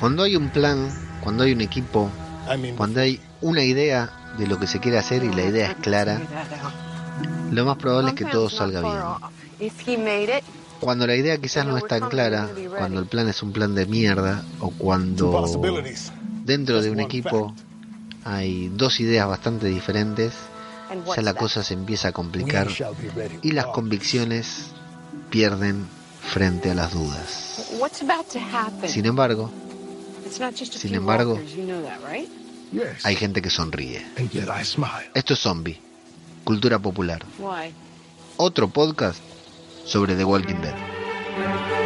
Cuando hay un plan, cuando hay un equipo, cuando hay una idea de lo que se quiere hacer y la idea es clara, lo más probable es que todo salga bien. Cuando la idea quizás no es tan clara, cuando el plan es un plan de mierda o cuando dentro de un equipo hay dos ideas bastante diferentes, ya la cosa se empieza a complicar y las convicciones pierden frente a las dudas. Sin embargo, sin embargo, hay gente que sonríe. Esto es Zombie, cultura popular. Otro podcast sobre The Walking Dead.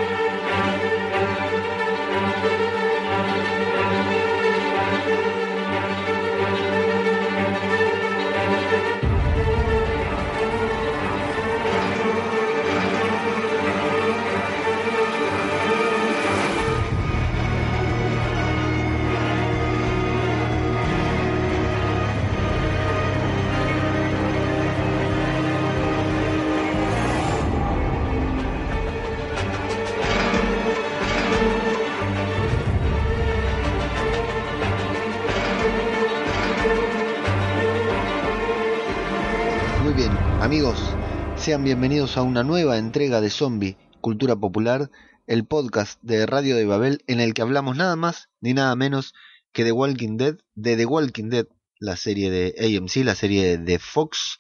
Bienvenidos a una nueva entrega de Zombie, Cultura Popular, el podcast de Radio de Babel en el que hablamos nada más ni nada menos que de Walking Dead, de The Walking Dead, la serie de AMC, la serie de Fox.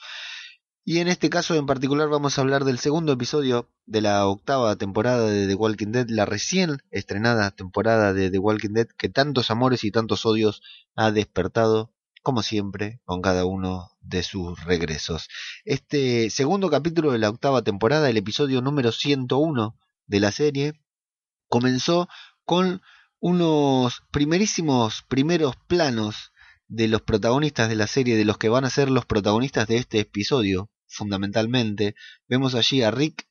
Y en este caso en particular vamos a hablar del segundo episodio de la octava temporada de The Walking Dead, la recién estrenada temporada de The Walking Dead que tantos amores y tantos odios ha despertado como siempre, con cada uno de sus regresos. Este segundo capítulo de la octava temporada, el episodio número 101 de la serie, comenzó con unos primerísimos primeros planos de los protagonistas de la serie, de los que van a ser los protagonistas de este episodio, fundamentalmente. Vemos allí a Rick,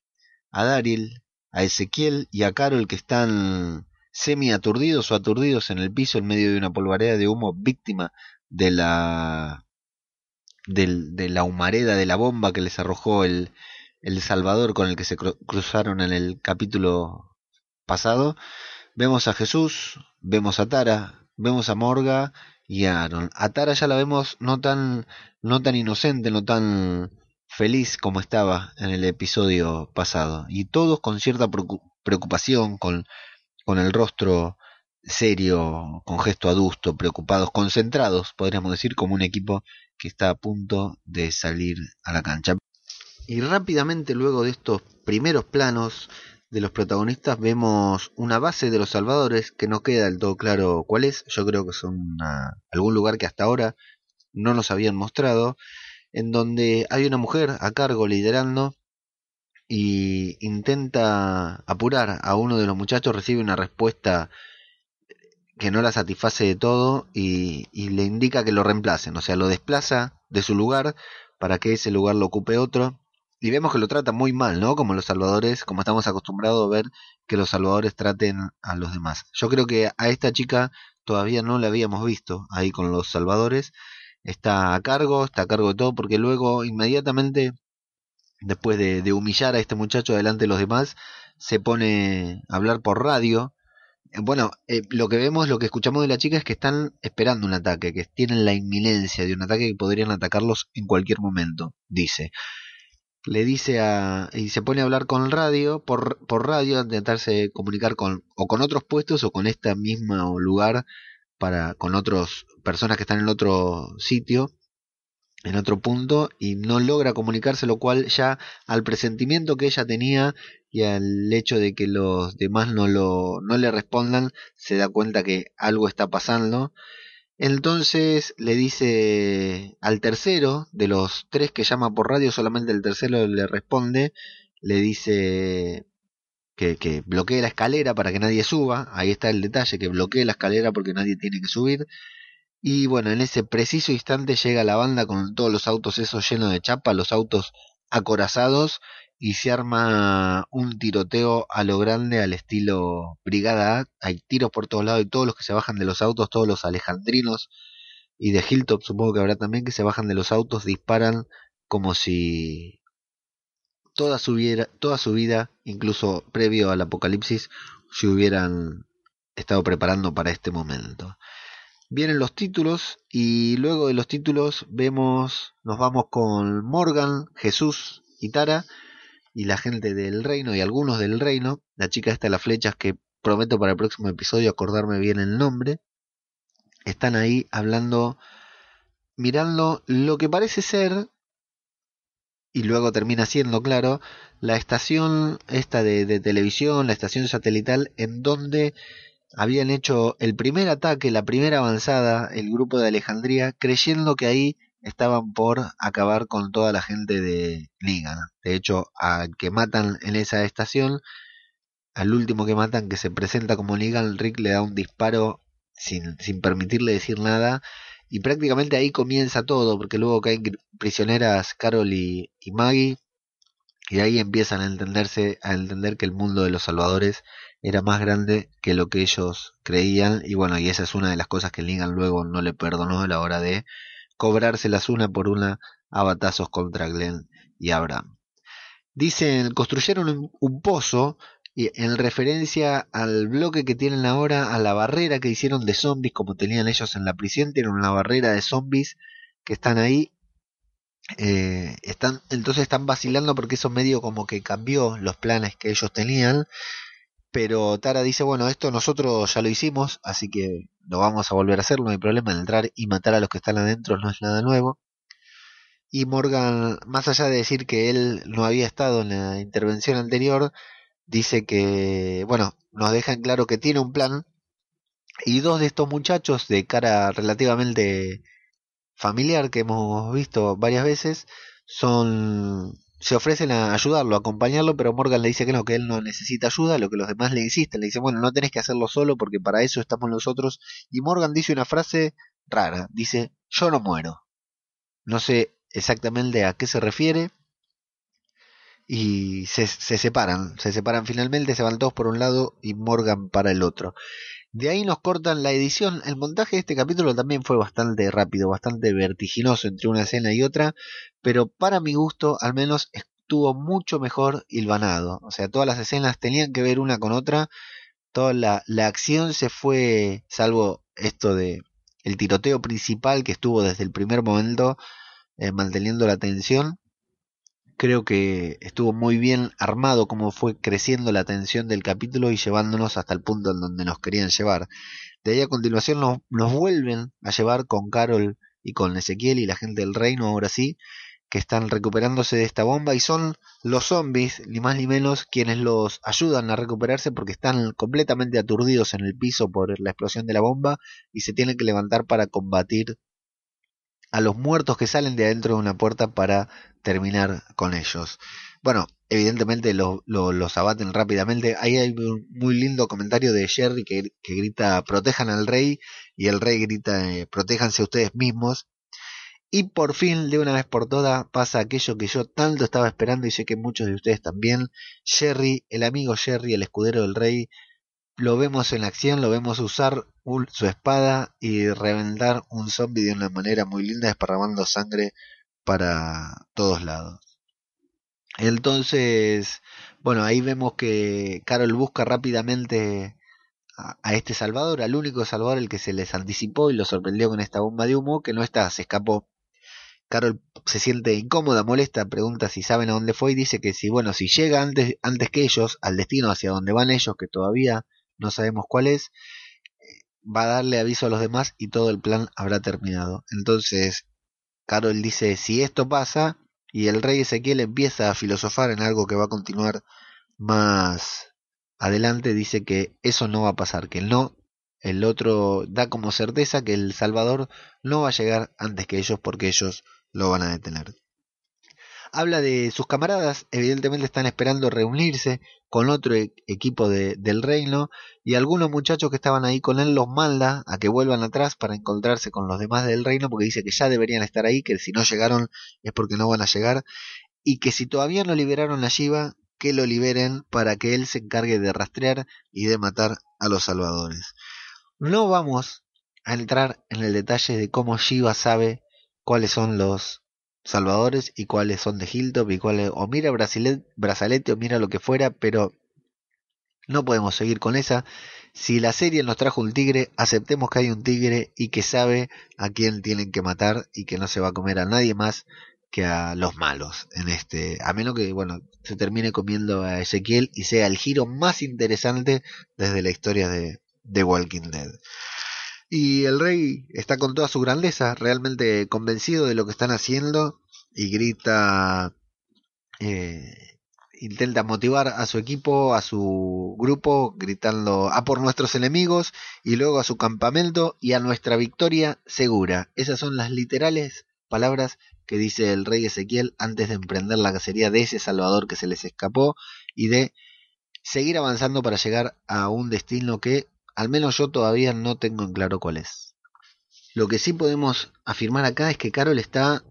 a Daryl, a Ezequiel y a Carol que están semi aturdidos o aturdidos en el piso en medio de una polvareda de humo víctima de la de la humareda de la bomba que les arrojó el, el Salvador con el que se cruzaron en el capítulo pasado. Vemos a Jesús, vemos a Tara, vemos a Morga y a Aaron. A Tara ya la vemos no tan, no tan inocente, no tan feliz como estaba en el episodio pasado. Y todos con cierta preocupación, con, con el rostro serio, con gesto adusto, preocupados, concentrados, podríamos decir, como un equipo que está a punto de salir a la cancha. Y rápidamente luego de estos primeros planos de los protagonistas vemos una base de los salvadores que no queda del todo claro cuál es. Yo creo que son algún lugar que hasta ahora no nos habían mostrado, en donde hay una mujer a cargo liderando y intenta apurar a uno de los muchachos, recibe una respuesta que no la satisface de todo y, le indica que lo reemplacen, o sea, lo desplaza de su lugar para que ese lugar lo ocupe otro. Y vemos que lo trata muy mal, ¿no? Como los salvadores, como estamos acostumbrados a ver que los salvadores traten a los demás. Yo creo que a esta chica todavía no la habíamos visto ahí con los salvadores. Está a cargo, está a cargo de todo, porque luego inmediatamente, después de, de humillar a este muchacho delante de los demás, se pone a hablar por radio bueno, eh, lo que vemos, lo que escuchamos de la chica es que están esperando un ataque, que tienen la inminencia de un ataque que podrían atacarlos en cualquier momento, dice. Le dice a. y se pone a hablar con radio, por, radio, a intentarse comunicar con. o con otros puestos o con este mismo lugar, para. con otras personas que están en otro sitio, en otro punto, y no logra comunicarse, lo cual ya al presentimiento que ella tenía y al hecho de que los demás no, lo, no le respondan, se da cuenta que algo está pasando. Entonces le dice al tercero, de los tres que llama por radio, solamente el tercero le responde, le dice que, que bloquee la escalera para que nadie suba, ahí está el detalle, que bloquee la escalera porque nadie tiene que subir. Y bueno, en ese preciso instante llega la banda con todos los autos esos llenos de chapa, los autos acorazados, y se arma un tiroteo a lo grande al estilo Brigada A. Hay tiros por todos lados y todos los que se bajan de los autos, todos los alejandrinos y de Hilltop supongo que habrá también que se bajan de los autos, disparan como si toda su, vida, toda su vida, incluso previo al apocalipsis, se hubieran estado preparando para este momento. Vienen los títulos y luego de los títulos vemos, nos vamos con Morgan, Jesús y Tara y la gente del reino y algunos del reino. La chica esta de las flechas que prometo para el próximo episodio acordarme bien el nombre. Están ahí hablando, mirando lo que parece ser y luego termina siendo, claro, la estación esta de, televisión, la estación satelital, en donde habían hecho el primer ataque, la primera avanzada, el grupo de Alejandría, creyendo que ahí estaban por acabar con toda la gente de Liga. De hecho, al que matan en esa estación, al último que matan, que se presenta como Ligan, Rick le da un disparo sin, sin permitirle decir nada y prácticamente ahí comienza todo, porque luego caen prisioneras Carol y, Maggie, y ahí empiezan a entenderse, a entender que el mundo de los salvadores era más grande que lo que ellos creían, y bueno, y esa es una de las cosas que Lingan luego no le perdonó a la hora de cobrárselas una por una a batazos contra Glenn y Abraham. Dicen, construyeron un pozo y en referencia al bloque que tienen ahora, a la barrera que hicieron de zombies, como tenían ellos en la prisión, tienen una barrera de zombies que están ahí. Eh, están, entonces están vacilando porque eso medio como que cambió los planes que ellos tenían. Pero Tara dice, bueno, esto nosotros ya lo hicimos, así que lo vamos a volver a hacer, no hay problema en entrar y matar a los que están adentro, no es nada nuevo. Y Morgan, más allá de decir que él no había estado en la intervención anterior, dice que, bueno, nos dejan claro que tiene un plan y dos de estos muchachos de cara relativamente familiar que hemos visto varias veces son se ofrecen a ayudarlo, a acompañarlo, pero Morgan le dice que no, que él no necesita ayuda, lo que los demás le insisten, le dicen, bueno, no tenés que hacerlo solo porque para eso estamos nosotros. Y Morgan dice una frase rara, dice, yo no muero. No sé exactamente a qué se refiere, y se, se, separan, se separan finalmente, se van todos por un lado y Morgan para el otro. De ahí nos cortan la edición. El montaje de este capítulo también fue bastante rápido, bastante vertiginoso entre una escena y otra, pero para mi gusto al menos estuvo mucho mejor hilvanado. O sea, todas las escenas tenían que ver una con otra, toda la, la acción se fue, salvo esto de el tiroteo principal que estuvo desde el primer momento eh, manteniendo la tensión creo que estuvo muy bien armado como fue creciendo la tensión del capítulo y llevándonos hasta el punto en donde nos querían llevar. De ahí a continuación nos, nos vuelven a llevar con Carol y con Ezequiel y la gente del reino ahora sí, que están recuperándose de esta bomba y son los zombies, ni más ni menos, quienes los ayudan a recuperarse porque están completamente aturdidos en el piso por la explosión de la bomba y se tienen que levantar para combatir a los muertos que salen de adentro de una puerta para terminar con ellos. Bueno, evidentemente los abaten rápidamente. Ahí hay un muy lindo comentario de Jerry que, grita protejan al rey y el rey grita eh, protéjanse ustedes mismos. Y por fin, de una vez por todas, pasa aquello que yo tanto estaba esperando y sé que muchos de ustedes también. Jerry, el amigo Jerry, el escudero del rey, lo vemos en acción, lo vemos usar su espada y reventar un zombie de una manera muy linda, desparramando sangre para todos lados. Entonces, bueno, ahí vemos que Carol busca rápidamente a, este Salvador, al único Salvador, el que se les anticipó y lo sorprendió con esta bomba de humo, que no está, se escapó. Carol se siente incómoda, molesta, pregunta si saben a dónde fue y dice que si, bueno, si llega antes, antes que ellos al destino hacia donde van ellos, que todavía no sabemos cuál es, va a darle aviso a los demás y todo el plan habrá terminado. Entonces, Carol dice, si esto pasa, y el rey Ezequiel empieza a filosofar en algo que va a continuar más adelante, dice que eso no va a pasar, que no, el otro da como certeza que el Salvador no va a llegar antes que ellos porque ellos lo van a detener habla de sus camaradas, evidentemente están esperando reunirse con otro e-, equipo de, del reino y algunos muchachos que estaban ahí con él los manda a que vuelvan atrás para encontrarse con los demás del reino porque dice que ya deberían estar ahí, que si no llegaron es porque no van a llegar y que si todavía no liberaron a Shiva, que lo liberen para que él se encargue de rastrear y de matar a los salvadores. No vamos a entrar en el detalle de cómo Shiva sabe cuáles son los salvadores y cuáles son de Hilltop y cuáles o mira brazalete o mira lo que fuera, pero no podemos seguir con esa. si la serie nos trajo un tigre, aceptemos que hay un tigre y que sabe a quién tienen que matar y que no se va a comer a nadie más que a los malos en este, a menos que bueno, se termine comiendo a Ezequiel y sea el giro más interesante desde la historia de, de Walking Dead. Y el rey está con toda su grandeza, realmente convencido de lo que están haciendo y grita, eh, intenta motivar a su equipo, a su grupo, gritando a por nuestros enemigos y luego a su campamento y a nuestra victoria segura. Esas son las literales palabras que dice el rey Ezequiel antes de emprender la cacería de ese Salvador que se les escapó y de seguir avanzando para llegar a un destino que al menos yo todavía no tengo en claro cuál es. Lo que sí podemos afirmar acá es que Carol está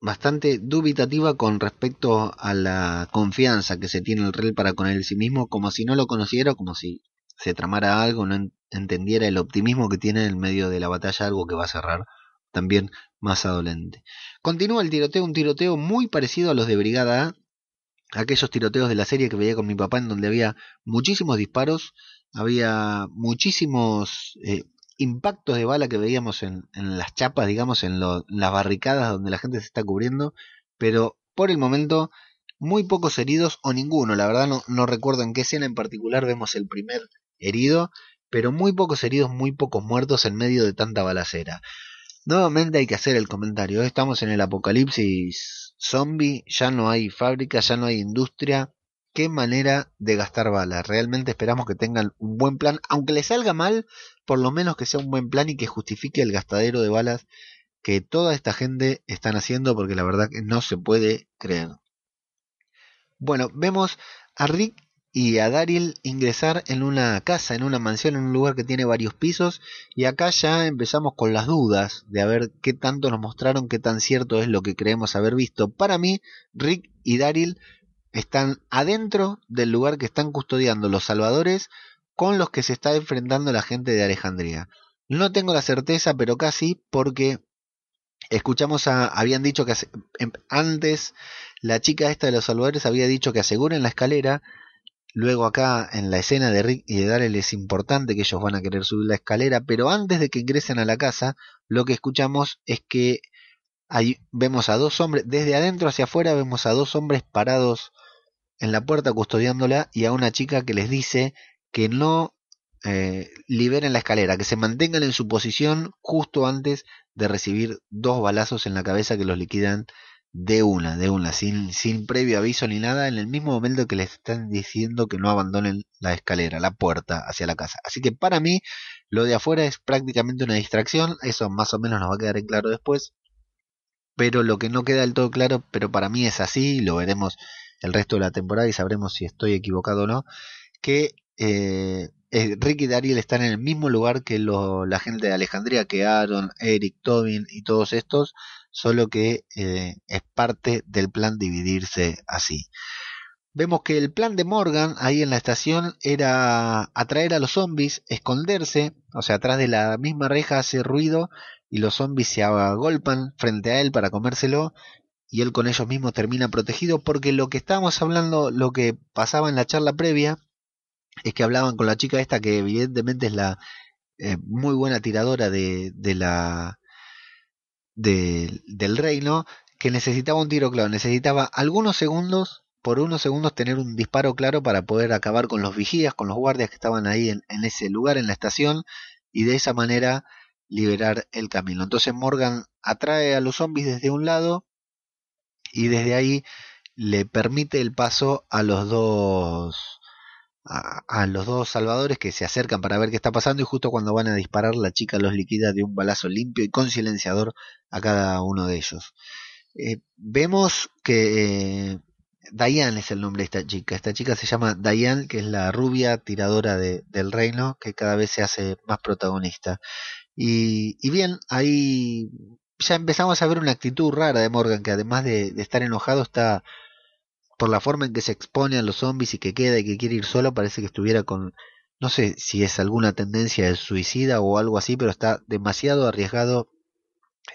bastante dubitativa con respecto a la confianza que se tiene el rey para con él sí mismo, como si no lo conociera, como si se tramara algo, no entendiera el optimismo que tiene en medio de la batalla, algo que va a cerrar también más adolente. Continúa el tiroteo, un tiroteo muy parecido a los de Brigada A, aquellos tiroteos de la serie que veía con mi papá en donde había muchísimos disparos, había muchísimos eh, impactos de bala que veíamos en, las chapas, digamos, en, las barricadas donde la gente se está cubriendo, pero por el momento muy pocos heridos o ninguno, la verdad no, no recuerdo en qué escena en particular vemos el primer herido, pero muy pocos heridos, muy pocos muertos en medio de tanta balacera. Nuevamente hay que hacer el comentario. Estamos en el apocalipsis zombie, ya no hay fábrica, ya no hay industria. Qué manera de gastar balas. Realmente esperamos que tengan un buen plan, aunque les salga mal, por lo menos que sea un buen plan y que justifique el gastadero de balas que toda esta gente están haciendo, porque la verdad que no se puede creer. Bueno, vemos a Rick y a Daryl ingresar en una casa, en una mansión, en un lugar que tiene varios pisos y acá ya empezamos con las dudas de a ver qué tanto nos mostraron, qué tan cierto es lo que creemos haber visto. Para mí, Rick y Daryl están adentro del lugar que están custodiando los salvadores con los que se está enfrentando la gente de Alejandría. No tengo la certeza, pero casi porque escuchamos a habían dicho que em, antes la chica esta de los salvadores había dicho que aseguren la escalera Luego acá en la escena de Rick y de Daryl es importante que ellos van a querer subir la escalera, pero antes de que ingresen a la casa, lo que escuchamos es que ahí vemos a dos hombres, desde adentro hacia afuera vemos a dos hombres parados en la puerta custodiándola y a una chica que les dice que no eh, liberen la escalera, que se mantengan en su posición justo antes de recibir dos balazos en la cabeza que los liquidan de una, de una, sin, sin previo aviso ni nada, en el mismo momento que les están diciendo que no abandonen la escalera, la puerta hacia la casa. Así que para mí, lo de afuera es prácticamente una distracción, eso más o menos nos va a quedar en claro después, pero lo que no queda del todo claro, pero para mí es así, lo veremos el resto de la temporada y sabremos si estoy equivocado o no, que eh, eh Rick y Daryl están en el mismo lugar que la gente de Alejandría, que Aaron, Eric, Tobin y todos estos, solo que eh, es parte del plan dividirse así. Vemos que el plan de Morgan ahí en la estación era atraer a los zombies, esconderse, o sea, atrás de la misma reja hace ruido y los zombies se agolpan frente a él para comérselo y él con ellos mismos termina protegido porque lo que estábamos hablando, lo que pasaba en la charla previa, es que hablaban con la chica esta que evidentemente es la eh, muy buena tiradora de, de la del reino que necesitaba un tiro claro, necesitaba algunos segundos, por unos segundos tener un disparo claro para poder acabar con los vigías, con los guardias que estaban ahí en, ese lugar, en la estación, y de esa manera liberar el camino. Entonces Morgan atrae a los zombies desde un lado y desde ahí le permite el paso a los dos a, los dos salvadores que se acercan para ver qué está pasando y justo cuando van a disparar la chica los liquida de un balazo limpio y con silenciador a cada uno de ellos. Eh, vemos que eh, Diane es el nombre de esta chica. Esta chica se llama Diane, que es la rubia tiradora del reino, que cada vez se hace más protagonista. Y, y, bien, ahí ya empezamos a ver una actitud rara de Morgan, que además de, estar enojado está por la forma en que se expone a los zombies y que queda y que quiere ir solo, parece que estuviera con, no sé si es alguna tendencia de suicida o algo así, pero está demasiado arriesgado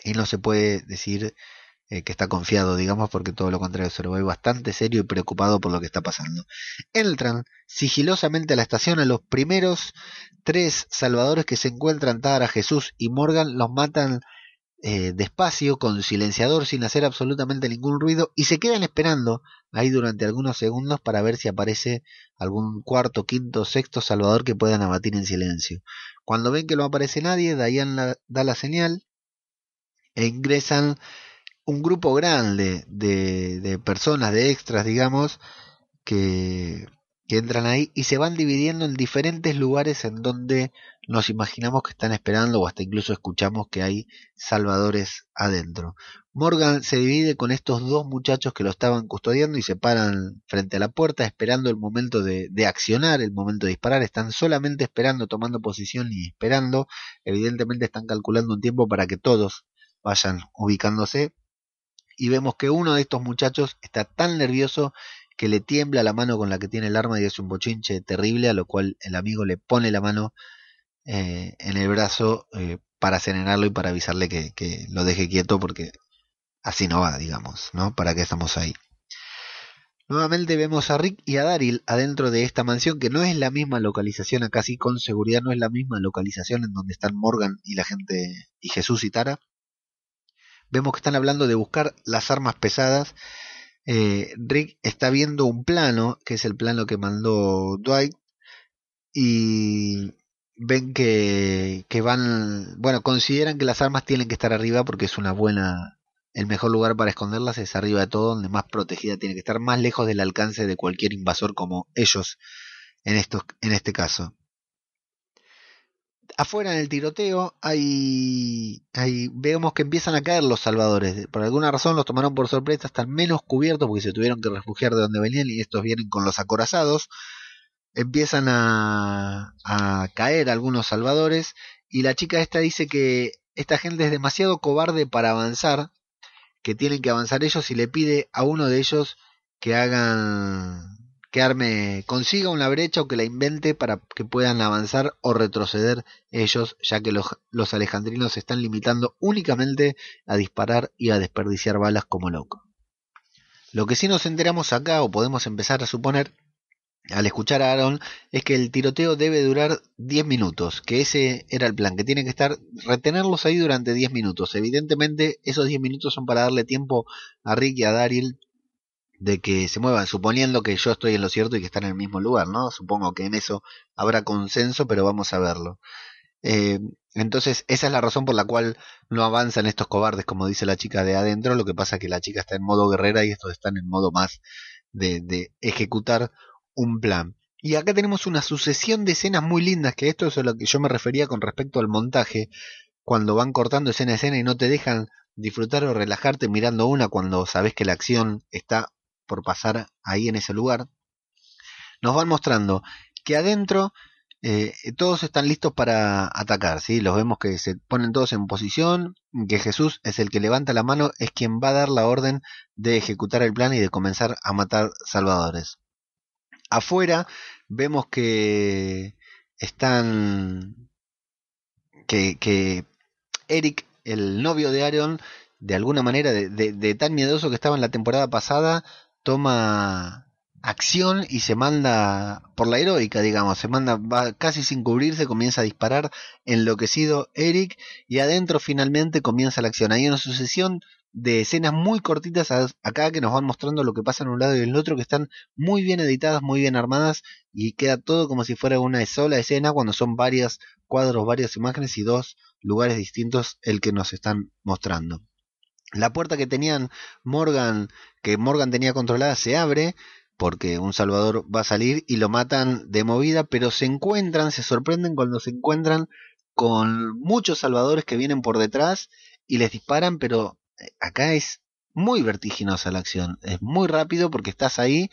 y no se puede decir eh, que está confiado, digamos, porque todo lo contrario se lo ve bastante serio y preocupado por lo que está pasando. Entran sigilosamente a la estación a los primeros tres salvadores que se encuentran, Tara, Jesús y Morgan, los matan eh, despacio, con silenciador, sin hacer absolutamente ningún ruido, y se quedan esperando ahí durante algunos segundos para ver si aparece algún cuarto, quinto, sexto salvador que puedan abatir en silencio. Cuando ven que no aparece nadie, Diane da la señal e ingresan un grupo grande de, de personas, de extras, digamos, que, que entran ahí y se van dividiendo en diferentes lugares en donde nos imaginamos que están esperando o hasta incluso escuchamos que hay salvadores adentro. Morgan se divide con estos dos muchachos que lo estaban custodiando y se paran frente a la puerta esperando el momento de, de accionar, el momento de disparar. Están solamente esperando, tomando posición y esperando. Evidentemente están calculando un tiempo para que todos vayan ubicándose. Y vemos que uno de estos muchachos está tan nervioso que le tiembla la mano con la que tiene el arma y es un bochinche terrible, a lo cual el amigo le pone la mano eh, en el brazo eh, para serenarlo y para avisarle que, que, lo deje quieto porque así no va, digamos, ¿no? ¿Para qué estamos ahí? Nuevamente vemos a Rick y a Daryl adentro de esta mansión que no es la misma localización, acá sí con seguridad no es la misma localización en donde están Morgan y la gente y Jesús y Tara. Vemos que están hablando de buscar las armas pesadas eh, Rick está viendo un plano, que es el plano que mandó Dwight, y ven que, que van, bueno, consideran que las armas tienen que estar arriba porque es una buena, el mejor lugar para esconderlas es arriba de todo, donde más protegida tiene que estar, más lejos del alcance de cualquier invasor como ellos en, estos, en este caso afuera en el tiroteo hay, hay, vemos que empiezan a caer los salvadores. Por alguna razón los tomaron por sorpresa, están menos cubiertos porque se tuvieron que refugiar de donde venían y estos vienen con los acorazados. Empiezan a, a caer algunos salvadores y la chica esta dice que esta gente es demasiado cobarde para avanzar, que tienen que avanzar ellos y le pide a uno de ellos que hagan que arme, consiga una brecha o que la invente para que puedan avanzar o retroceder ellos, ya que los, los alejandrinos se están limitando únicamente a disparar y a desperdiciar balas como loco. Lo que sí nos enteramos acá, o podemos empezar a suponer, al escuchar a Aaron, es que el tiroteo debe durar 10 minutos, que ese era el plan, que tiene que estar, retenerlos ahí durante 10 minutos. Evidentemente, esos 10 minutos son para darle tiempo a Rick y a Daryl de que se muevan, suponiendo que yo estoy en lo cierto y que están en el mismo lugar, ¿no? Supongo que en eso habrá consenso, pero vamos a verlo. Eh, entonces, esa es la razón por la cual no avanzan estos cobardes, como dice la chica de adentro. Lo que pasa es que la chica está en modo guerrera y estos están en modo más de, de ejecutar un plan. Y acá tenemos una sucesión de escenas muy lindas, que esto es a lo que yo me refería con respecto al montaje, cuando van cortando escena a escena y no te dejan disfrutar o relajarte mirando una cuando sabes que la acción está por pasar ahí en ese lugar, nos van mostrando que adentro eh, todos están listos para atacar, ¿sí? Los vemos que se ponen todos en posición, que Jesús es el que levanta la mano, es quien va a dar la orden de ejecutar el plan y de comenzar a matar salvadores. Afuera vemos que están que, Eric, el novio de Aaron, de alguna manera, de, tan miedoso que estaba en la temporada pasada, toma acción y se manda por la heroica, digamos, se manda va casi sin cubrirse, comienza a disparar enloquecido Eric y adentro finalmente comienza la acción. Hay una sucesión de escenas muy cortitas acá que nos van mostrando lo que pasa en un lado y en el otro que están muy bien editadas, muy bien armadas y queda todo como si fuera una sola escena cuando son varias cuadros, varias imágenes y dos lugares distintos el que nos están mostrando. La puerta que tenían Morgan, que Morgan tenía controlada, se abre porque un Salvador va a salir y lo matan de movida, pero se encuentran, se sorprenden cuando se encuentran con muchos salvadores que vienen por detrás y les disparan, pero eh, acá es muy vertiginosa la acción, es muy rápido porque estás ahí,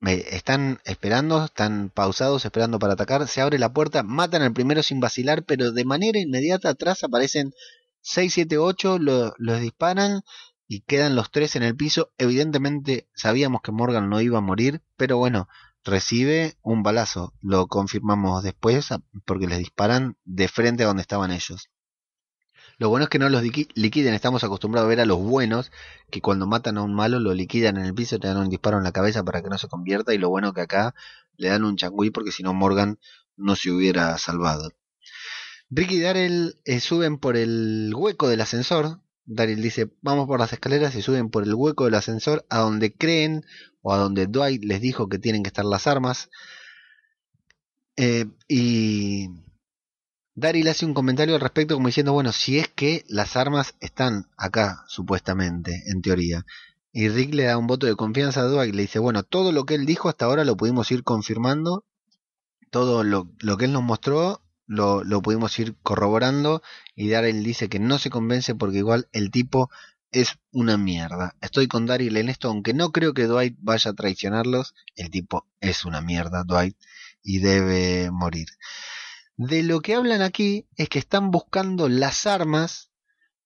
están esperando, están pausados esperando para atacar, se abre la puerta, matan al primero sin vacilar, pero de manera inmediata atrás aparecen 6, 7, 8 los disparan y quedan los tres en el piso. Evidentemente sabíamos que Morgan no iba a morir, pero bueno, recibe un balazo. Lo confirmamos después porque les disparan de frente a donde estaban ellos. Lo bueno es que no los liquiden, estamos acostumbrados a ver a los buenos que cuando matan a un malo lo liquidan en el piso, te dan un disparo en la cabeza para que no se convierta y lo bueno que acá le dan un changüí porque si no Morgan no se hubiera salvado. Ricky y Daryl eh, suben por el hueco del ascensor. Daryl dice, vamos por las escaleras y suben por el hueco del ascensor a donde creen o a donde Dwight les dijo que tienen que estar las armas. Eh, y Daryl hace un comentario al respecto como diciendo, bueno, si es que las armas están acá, supuestamente, en teoría. Y Rick le da un voto de confianza a Dwight y le dice, bueno, todo lo que él dijo hasta ahora lo pudimos ir confirmando, todo lo que él nos mostró lo, lo, pudimos ir corroborando y Daryl dice que no se convence porque igual el tipo es una mierda. Estoy con Daryl en esto, aunque no creo que Dwight vaya a traicionarlos, el tipo es una mierda, Dwight, y debe morir. De lo que hablan aquí es que están buscando las armas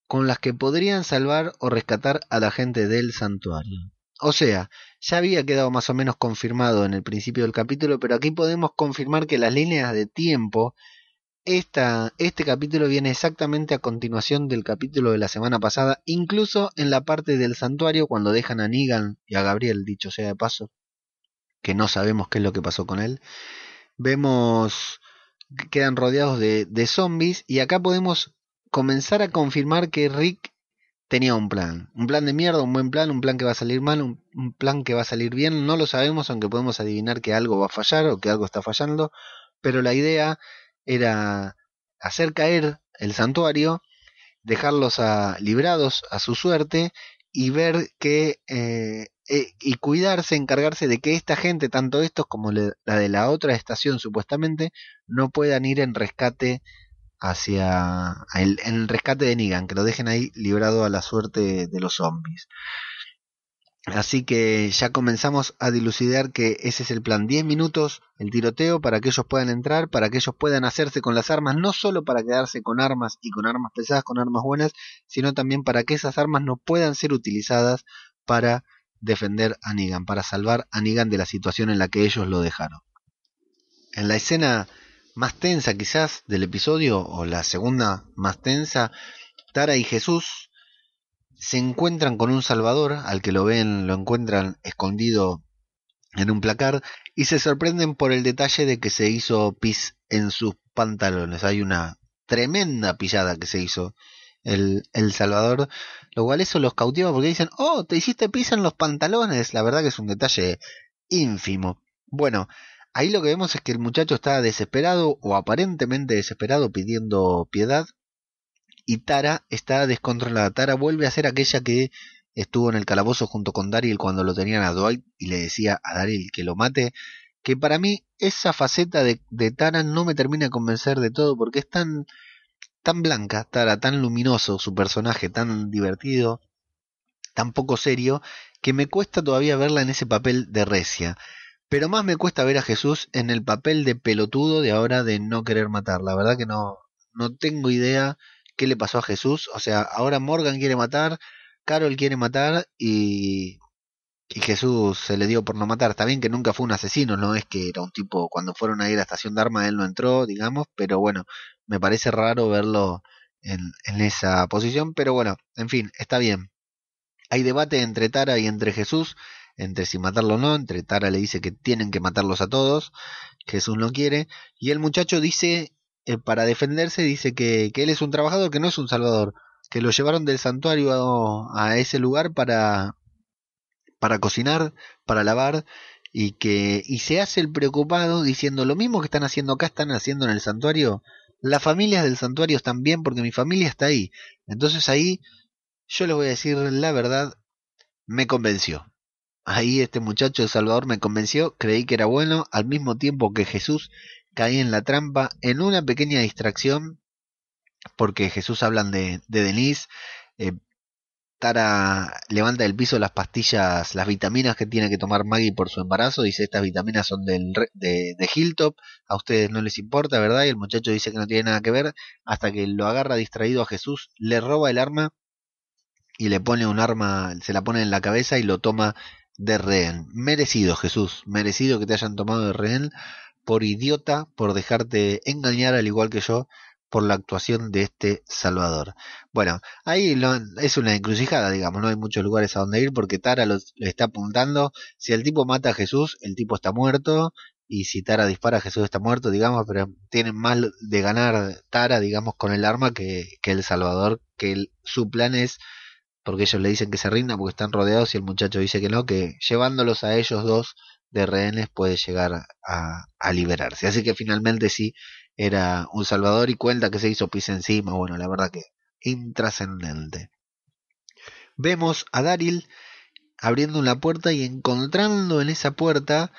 con las que podrían salvar o rescatar a la gente del santuario. O sea, ya había quedado más o menos confirmado en el principio del capítulo, pero aquí podemos confirmar que las líneas de tiempo, este capítulo viene exactamente a continuación del capítulo de la semana pasada, incluso en la parte del santuario cuando dejan a Negan y a Gabriel, dicho sea de paso, que no sabemos qué es lo que pasó con él. Vemos quedan rodeados de, de zombies y acá podemos comenzar a confirmar que Rick tenía un plan. Un plan de mierda, un buen plan, un plan que va a salir mal, un, plan que va a salir bien. No lo sabemos, aunque podemos adivinar que algo va a fallar o que algo está fallando. Pero la idea era hacer caer el santuario, dejarlos a, librados a su suerte y ver que eh, eh, y cuidarse, encargarse de que esta gente, tanto estos como la de la otra estación supuestamente, no puedan ir en rescate hacia el, en el rescate de Negan, que lo dejen ahí librado a la suerte de los zombies. Así que ya comenzamos a dilucidar que ese es el plan. 10 minutos el tiroteo para que ellos puedan entrar, para que ellos puedan hacerse con las armas, no solo para quedarse con armas y con armas pesadas, con armas buenas, sino también para que esas armas no puedan ser utilizadas para defender a Negan, para salvar a Negan de la situación en la que ellos lo dejaron. En la escena más tensa quizás del episodio, o la segunda más tensa, Tara y Jesús se encuentran con un Salvador, al que lo ven, lo encuentran escondido en un placar, y se sorprenden por el detalle de que se hizo pis en sus pantalones. Hay una tremenda pillada que se hizo el, el Salvador, lo cual eso los cautiva porque dicen, oh, te hiciste pis en los pantalones, la verdad que es un detalle ínfimo. Bueno, ahí lo que vemos es que el muchacho está desesperado o aparentemente desesperado pidiendo piedad y Tara está descontrolada. Tara vuelve a ser aquella que estuvo en el calabozo junto con Daryl cuando lo tenían a Dwight y le decía a Daryl que lo mate. Que para mí esa faceta de, Tara no me termina de convencer de todo porque es tan tan blanca, Tara, tan luminoso, su personaje tan divertido, tan poco serio, que me cuesta todavía verla en ese papel de recia. Pero más me cuesta ver a Jesús en el papel de pelotudo de ahora de no querer matar. La verdad que no, no tengo idea qué le pasó a Jesús. O sea, ahora Morgan quiere matar, Carol quiere matar y y Jesús se le dio por no matar. Está bien que nunca fue un asesino, no es que era un tipo, cuando fueron a ir a la estación de armas él no entró, digamos, pero bueno, me parece raro verlo en, en esa posición, pero bueno, en fin, está bien. Hay debate entre Tara y entre Jesús, entre si matarlo o no, entre Tara le dice que tienen que matarlos a todos, Jesús no quiere, y el muchacho dice, eh, para defenderse, dice que, él es un trabajador, que no es un salvador, que lo llevaron del santuario a, a ese lugar para, para cocinar, para lavar y que y se hace el preocupado diciendo lo mismo que están haciendo acá están haciendo en el santuario. Las familias del santuario están bien porque mi familia está ahí. Entonces ahí yo les voy a decir la verdad, me convenció. Ahí este muchacho de Salvador me convenció, creí que era bueno, al mismo tiempo que Jesús caí en la trampa en una pequeña distracción, porque Jesús hablan de, de Denise, eh, Tara levanta del piso las pastillas, las vitaminas que tiene que tomar Maggie por su embarazo. Dice, estas vitaminas son del, de, de Hilltop, a ustedes no les importa, ¿verdad? Y el muchacho dice que no tiene nada que ver, hasta que lo agarra distraído a Jesús, le roba el arma y le pone un arma, se la pone en la cabeza y lo toma de rehén. Merecido, Jesús, merecido que te hayan tomado de rehén por idiota, por dejarte engañar al igual que yo por la actuación de este Salvador. Bueno, ahí es una encrucijada, digamos, no hay muchos lugares a donde ir porque Tara lo, está apuntando. Si el tipo mata a Jesús, el tipo está muerto. Y si Tara dispara, Jesús está muerto, digamos, pero tienen más de ganar Tara, digamos, con el arma que, que el Salvador, que su plan es, porque ellos le dicen que se rindan porque están rodeados y el muchacho dice que no, que llevándolos a ellos dos de rehenes puede llegar a, a liberarse. Así que finalmente sí, era un salvador y cuenta que se hizo pis encima. Bueno, la verdad que intrascendente. Vemos a Daryl abriendo una puerta y encontrando en esa puerta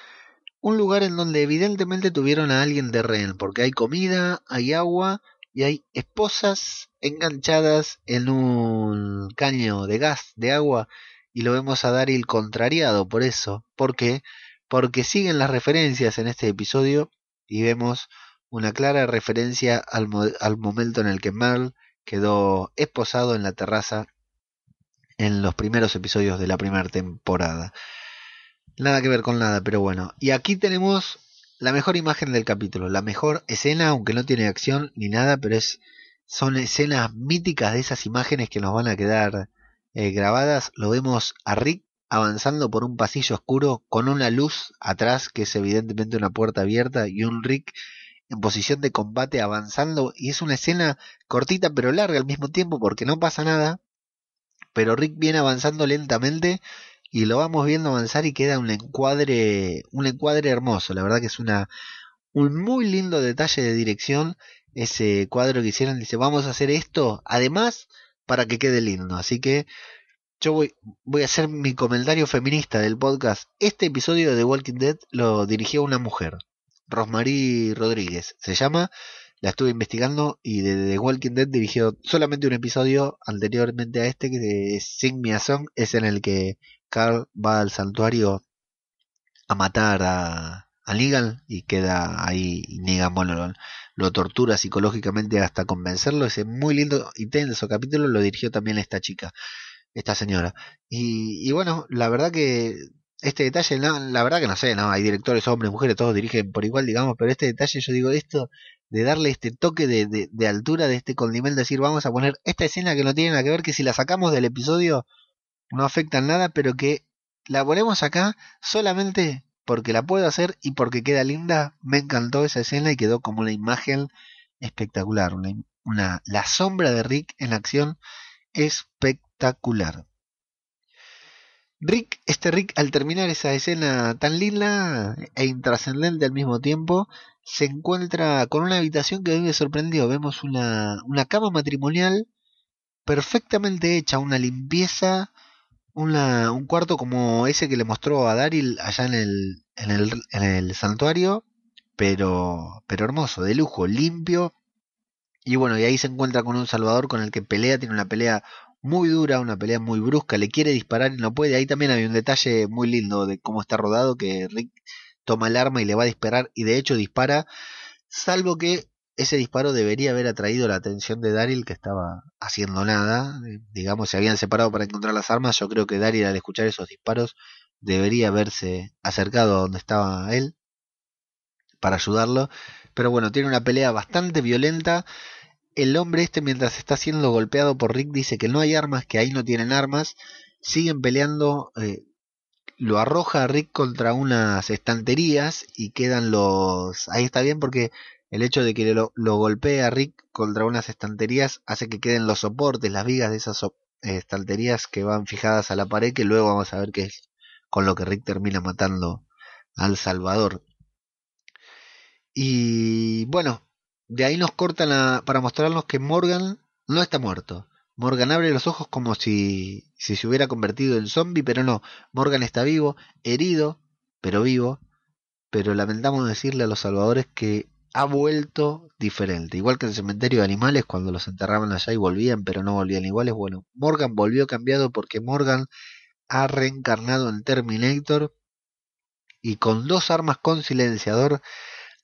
un lugar en donde evidentemente tuvieron a alguien de rehén, porque hay comida, hay agua y hay esposas enganchadas en un caño de gas, de agua, y lo vemos a Daryl contrariado por eso. ¿Por qué? Porque siguen las referencias en este episodio y vemos una clara referencia al, momento en el que Merle quedó esposado en la terraza en los primeros episodios de la primera temporada. Nada que ver con nada, pero bueno. Y aquí tenemos la mejor imagen del capítulo, la mejor escena, aunque no tiene acción ni nada, pero es son escenas míticas de esas imágenes que nos van a quedar eh, grabadas. Lo vemos a Rick avanzando por un pasillo oscuro con una luz atrás que es evidentemente una puerta abierta y un Rick en posición de combate avanzando. Y es una escena cortita pero larga al mismo tiempo porque no pasa nada, pero Rick viene avanzando lentamente y lo vamos viendo avanzar y queda un encuadre un encuadre hermoso, la verdad que es una un muy lindo detalle de dirección ese cuadro que hicieron. Dice vamos a hacer esto además para que quede lindo, así que yo voy, voy a hacer mi comentario feminista del podcast. Este episodio de Walking Dead lo dirigió una mujer. Rosmarie Rodríguez se llama. La estuve investigando y de The Walking Dead dirigió solamente un episodio anteriormente a este que es Sing Me a Song, es en el que Carl va al santuario a matar a, a Negan y queda ahí Negan bueno, lo, tortura psicológicamente hasta convencerlo. Ese muy lindo y tenso capítulo lo dirigió también esta chica, esta señora. Y, y bueno, la verdad que este detalle, la verdad que no sé, no, hay directores, hombres, mujeres, todos dirigen por igual, digamos, pero este detalle, yo digo, esto de darle este toque de, de, de altura de este condimento, decir, vamos a poner esta escena que no tiene nada que ver, que si la sacamos del episodio no afecta en nada, pero que la ponemos acá solamente porque la puedo hacer y porque queda linda, me encantó esa escena y quedó como una imagen espectacular, una, una la sombra de Rick en acción espectacular. Rick, este Rick, al terminar esa escena tan linda e intrascendente al mismo tiempo, se encuentra con una habitación que me sorprendió. Vemos una, una cama matrimonial perfectamente hecha, una limpieza, un cuarto como ese que le mostró a Daryl allá en el, en el, en el santuario, pero, pero hermoso, de lujo, limpio. Y bueno, y ahí se encuentra con un Salvador con el que pelea, tiene una pelea muy dura, una pelea muy brusca, le quiere disparar y no puede. Ahí también hay un detalle muy lindo de cómo está rodado, que Rick toma el arma y le va a disparar y de hecho dispara, salvo que ese disparo debería haber atraído la atención de Daryl que estaba haciendo nada, digamos, se habían separado para encontrar las armas, yo creo que Daryl al escuchar esos disparos debería haberse acercado a donde estaba él para ayudarlo, pero bueno, tiene una pelea bastante violenta el hombre este mientras está siendo golpeado por Rick dice que no hay armas, que ahí no tienen armas, siguen peleando, eh, lo arroja a Rick contra unas estanterías y quedan los... Ahí está bien porque el hecho de que lo, golpee a Rick contra unas estanterías hace que queden los soportes, las vigas de esas estanterías que van fijadas a la pared, que luego vamos a ver que es con lo que Rick termina matando al Salvador. Y bueno, de ahí nos cortan para mostrarnos que Morgan no está muerto. Morgan abre los ojos como si, si se hubiera convertido en zombie, pero no. Morgan está vivo, herido, pero vivo. Pero lamentamos decirle a los salvadores que ha vuelto diferente. Igual que en el cementerio de animales, cuando los enterraban allá y volvían, pero no volvían iguales. Bueno, Morgan volvió cambiado porque Morgan ha reencarnado en Terminator y con dos armas con silenciador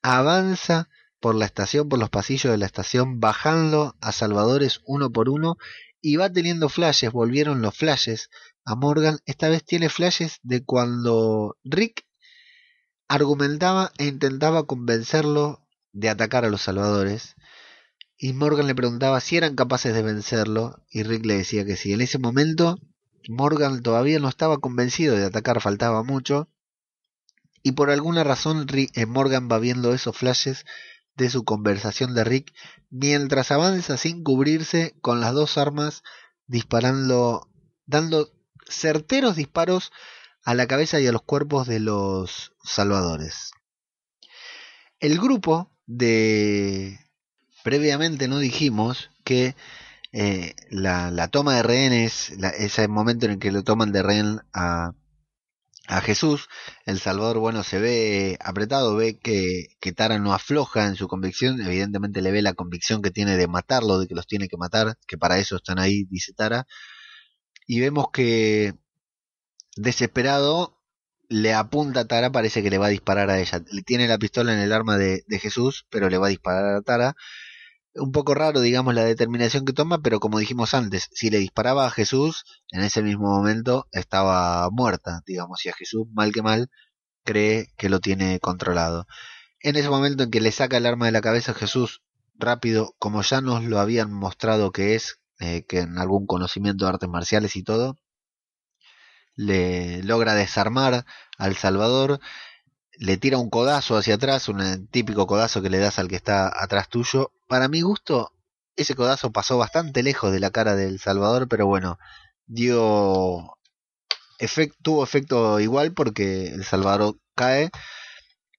avanza por la estación, por los pasillos de la estación, bajando a salvadores uno por uno y va teniendo flashes, volvieron los flashes a Morgan, esta vez tiene flashes de cuando Rick argumentaba e intentaba convencerlo de atacar a los salvadores y Morgan le preguntaba si eran capaces de vencerlo y Rick le decía que sí. En ese momento Morgan todavía no estaba convencido de atacar, faltaba mucho y por alguna razón eh, Morgan va viendo esos flashes de su conversación de Rick mientras avanza sin cubrirse con las dos armas disparando, dando certeros disparos a la cabeza y a los cuerpos de los salvadores. El grupo de... Previamente no dijimos que eh, la, toma de rehenes, ese momento en el que lo toman de rehén a, a Jesús, el Salvador, bueno, se ve apretado, ve que, que Tara no afloja en su convicción, evidentemente le ve la convicción que tiene de matarlo, de que los tiene que matar, que para eso están ahí, dice Tara, y vemos que desesperado le apunta a Tara, parece que le va a disparar a ella, le tiene la pistola en el arma de, de Jesús, pero le va a disparar a Tara, un poco raro, digamos, la determinación que toma, pero como dijimos antes, si le disparaba a Jesús, en ese mismo momento estaba muerta, digamos, y a Jesús, mal que mal, cree que lo tiene controlado. En ese momento en que le saca el arma de la cabeza a Jesús, rápido, como ya nos lo habían mostrado que es, eh, que en algún conocimiento de artes marciales y todo, le logra desarmar al Salvador le tira un codazo hacia atrás, un típico codazo que le das al que está atrás tuyo. Para mi gusto, ese codazo pasó bastante lejos de la cara del Salvador, pero bueno, dio tuvo efecto igual porque el Salvador cae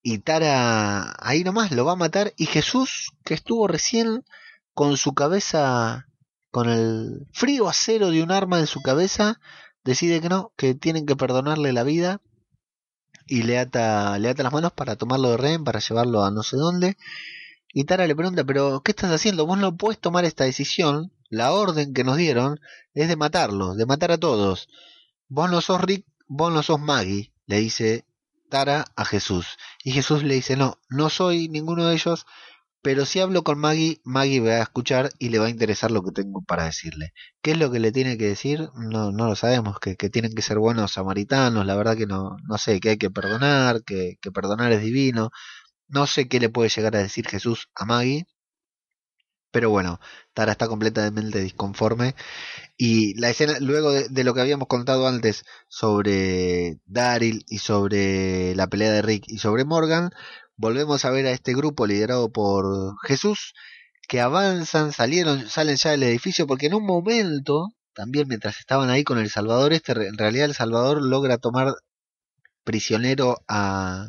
y Tara ahí nomás lo va a matar y Jesús que estuvo recién con su cabeza con el frío acero de un arma en su cabeza decide que no, que tienen que perdonarle la vida y le ata, le ata las manos para tomarlo de rehén, para llevarlo a no sé dónde. Y Tara le pregunta, pero ¿qué estás haciendo? Vos no puedes tomar esta decisión. La orden que nos dieron es de matarlo, de matar a todos. Vos no sos Rick, vos no sos Maggie, le dice Tara a Jesús. Y Jesús le dice, no, no soy ninguno de ellos, pero si hablo con Maggie, Maggie va a escuchar y le va a interesar lo que tengo para decirle. ¿Qué es lo que le tiene que decir? No, no lo sabemos, que, tienen que ser buenos samaritanos, la verdad que no, no sé, que hay que perdonar, que, que perdonar es divino. No sé qué le puede llegar a decir Jesús a Maggie, pero bueno, Tara está completamente disconforme. Y la escena, luego de, de, lo que habíamos contado antes sobre Daryl y sobre la pelea de Rick y sobre Morgan, volvemos a ver a este grupo liderado por Jesús que avanzan, salieron, salen ya del edificio porque en un momento, también mientras estaban ahí con el Salvador este, en realidad el Salvador logra tomar prisionero a...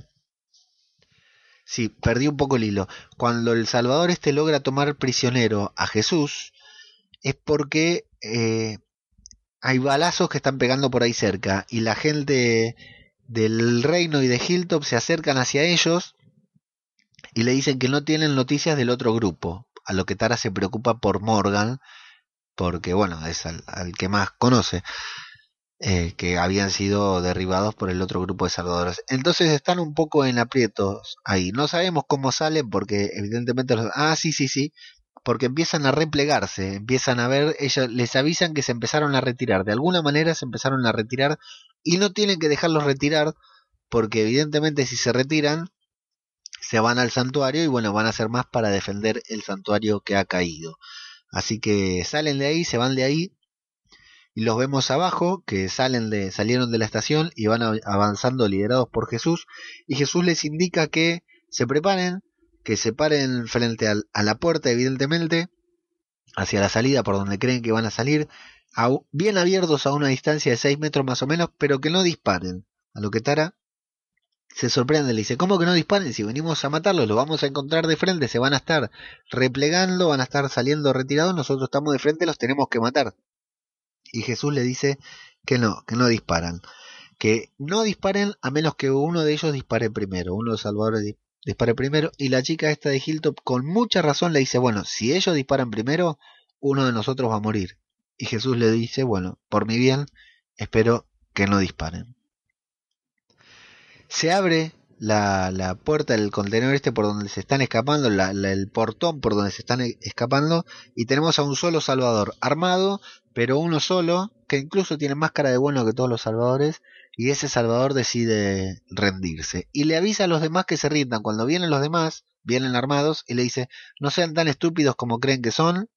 Sí, perdí un poco el hilo. Cuando el Salvador este logra tomar prisionero a Jesús, es porque eh, hay balazos que están pegando por ahí cerca y la gente del reino y de Hilltop se acercan hacia ellos y le dicen que no tienen noticias del otro grupo, a lo que Tara se preocupa por Morgan, porque bueno, es al, que más conoce, eh, que habían sido derribados por el otro grupo de salvadores. Entonces están un poco en aprietos ahí. No sabemos cómo salen porque evidentemente los... Ah, sí, sí, sí. Porque empiezan a replegarse, empiezan a ver, ellos les avisan que se empezaron a retirar. De alguna manera se empezaron a retirar y no tienen que dejarlos retirar porque evidentemente si se retiran se van al santuario y bueno, van a hacer más para defender el santuario que ha caído. Así que salen de ahí, se van de ahí y los vemos abajo que salen de salieron de la estación y van avanzando liderados por Jesús y Jesús les indica que se preparen, que se paren frente a la puerta evidentemente hacia la salida por donde creen que van a salir, bien abiertos a una distancia de 6 metros más o menos, pero que no disparen. A lo que Tara se sorprende, le dice, ¿cómo que no disparen? Si venimos a matarlos, los vamos a encontrar de frente, se van a estar replegando, van a estar saliendo retirados, nosotros estamos de frente, los tenemos que matar. Y Jesús le dice que no, que no disparan. Que no disparen a menos que uno de ellos dispare primero, uno de los salvadores dispare primero. Y la chica esta de Hilltop con mucha razón le dice, bueno, si ellos disparan primero, uno de nosotros va a morir. Y Jesús le dice, bueno, por mi bien, espero que no disparen. Se abre la, la puerta del contenedor este por donde se están escapando, el portón por donde se están e, escapando, y tenemos a un solo salvador armado, pero uno solo, que incluso tiene más cara de bueno que todos los salvadores, y ese salvador decide rendirse. Y le avisa a los demás que se rindan. Cuando vienen los demás, vienen armados, y le dice, no sean tan estúpidos como creen que son,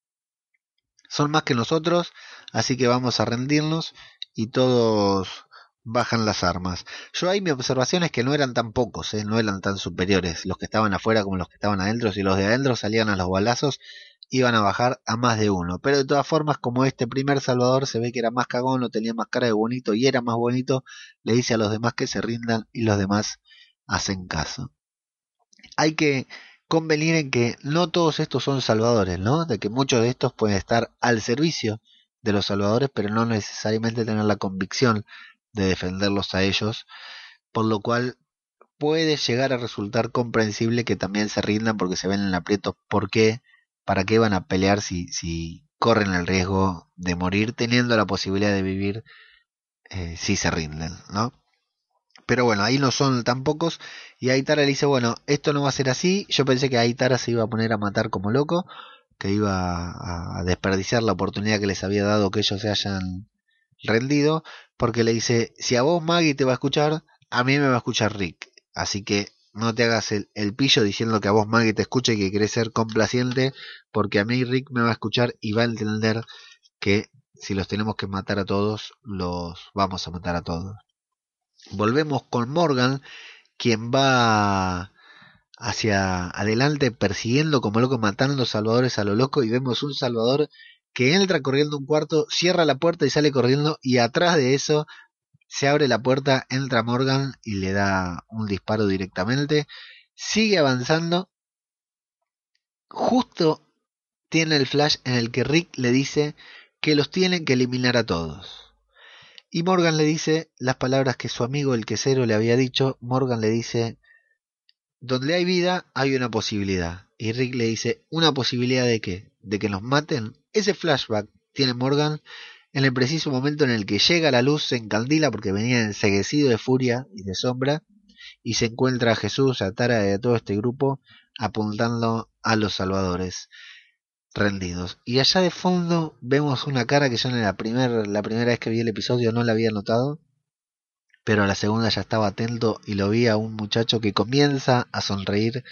son más que nosotros, así que vamos a rendirnos, y todos bajan las armas. Yo ahí mi observación es que no eran tan pocos, ¿eh? no eran tan superiores los que estaban afuera como los que estaban adentro. Si los de adentro salían a los balazos, iban a bajar a más de uno. Pero de todas formas, como este primer Salvador se ve que era más cagón, no tenía más cara de bonito y era más bonito, le dice a los demás que se rindan y los demás hacen caso. Hay que convenir en que no todos estos son salvadores, ¿no? De que muchos de estos pueden estar al servicio de los salvadores, pero no necesariamente tener la convicción de defenderlos a ellos, por lo cual puede llegar a resultar comprensible que también se rindan porque se ven en aprieto. ¿Por qué? ¿Para qué van a pelear si, si corren el riesgo de morir teniendo la posibilidad de vivir eh, si se rinden, ¿no? Pero bueno, ahí no son tan pocos. Y Aitara le dice, bueno, esto no va a ser así. Yo pensé que Aitara se iba a poner a matar como loco, que iba a desperdiciar la oportunidad que les había dado que ellos se hayan rendido, porque le dice, si a vos Maggie te va a escuchar, a mí me va a escuchar Rick. Así que no te hagas el, pillo diciendo que a vos Maggie te escuche y que querés ser complaciente, porque a mí Rick me va a escuchar y va a entender que si los tenemos que matar a todos, los vamos a matar a todos. Volvemos con Morgan, quien va hacia adelante persiguiendo como loco, matando salvadores a lo loco y vemos un salvador que entra corriendo un cuarto, cierra la puerta y sale corriendo y atrás de eso se abre la puerta, entra Morgan y le da un disparo directamente, sigue avanzando, justo tiene el flash en el que Rick le dice que los tienen que eliminar a todos. Y Morgan le dice las palabras que su amigo el quesero le había dicho, Morgan le dice, donde hay vida hay una posibilidad. Y Rick le dice, ¿una posibilidad de qué? ¿De que nos maten? Ese flashback tiene Morgan en el preciso momento en el que llega la luz, se encandila porque venía enseguecido de furia y de sombra, y se encuentra a Jesús, a Tara y a todo este grupo apuntando a los salvadores rendidos. Y allá de fondo vemos una cara que yo en la, primer, la primera vez que vi el episodio no la había notado, pero a la segunda ya estaba atento y lo vi a un muchacho que comienza a sonreír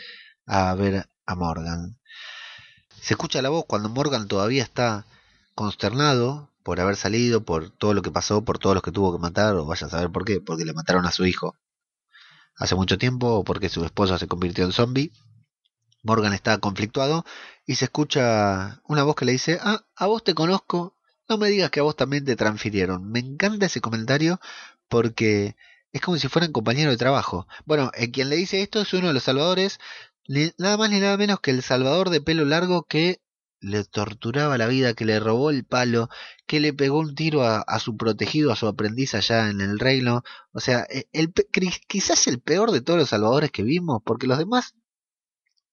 a ver a Morgan. Se escucha la voz cuando Morgan todavía está consternado por haber salido, por todo lo que pasó, por todos los que tuvo que matar, o vaya a saber por qué, porque le mataron a su hijo hace mucho tiempo, o porque su esposa se convirtió en zombie. Morgan está conflictuado y se escucha una voz que le dice, ah, a vos te conozco, no me digas que a vos también te transfirieron. Me encanta ese comentario porque es como si fueran compañeros de trabajo. Bueno, el quien le dice esto es uno de los salvadores, nada más ni nada menos que el salvador de pelo largo que le torturaba la vida, que le robó el palo, que le pegó un tiro a, su protegido, a su aprendiz allá en el reino. O sea, e, el, quizás el peor de todos los salvadores que vimos, porque los demás,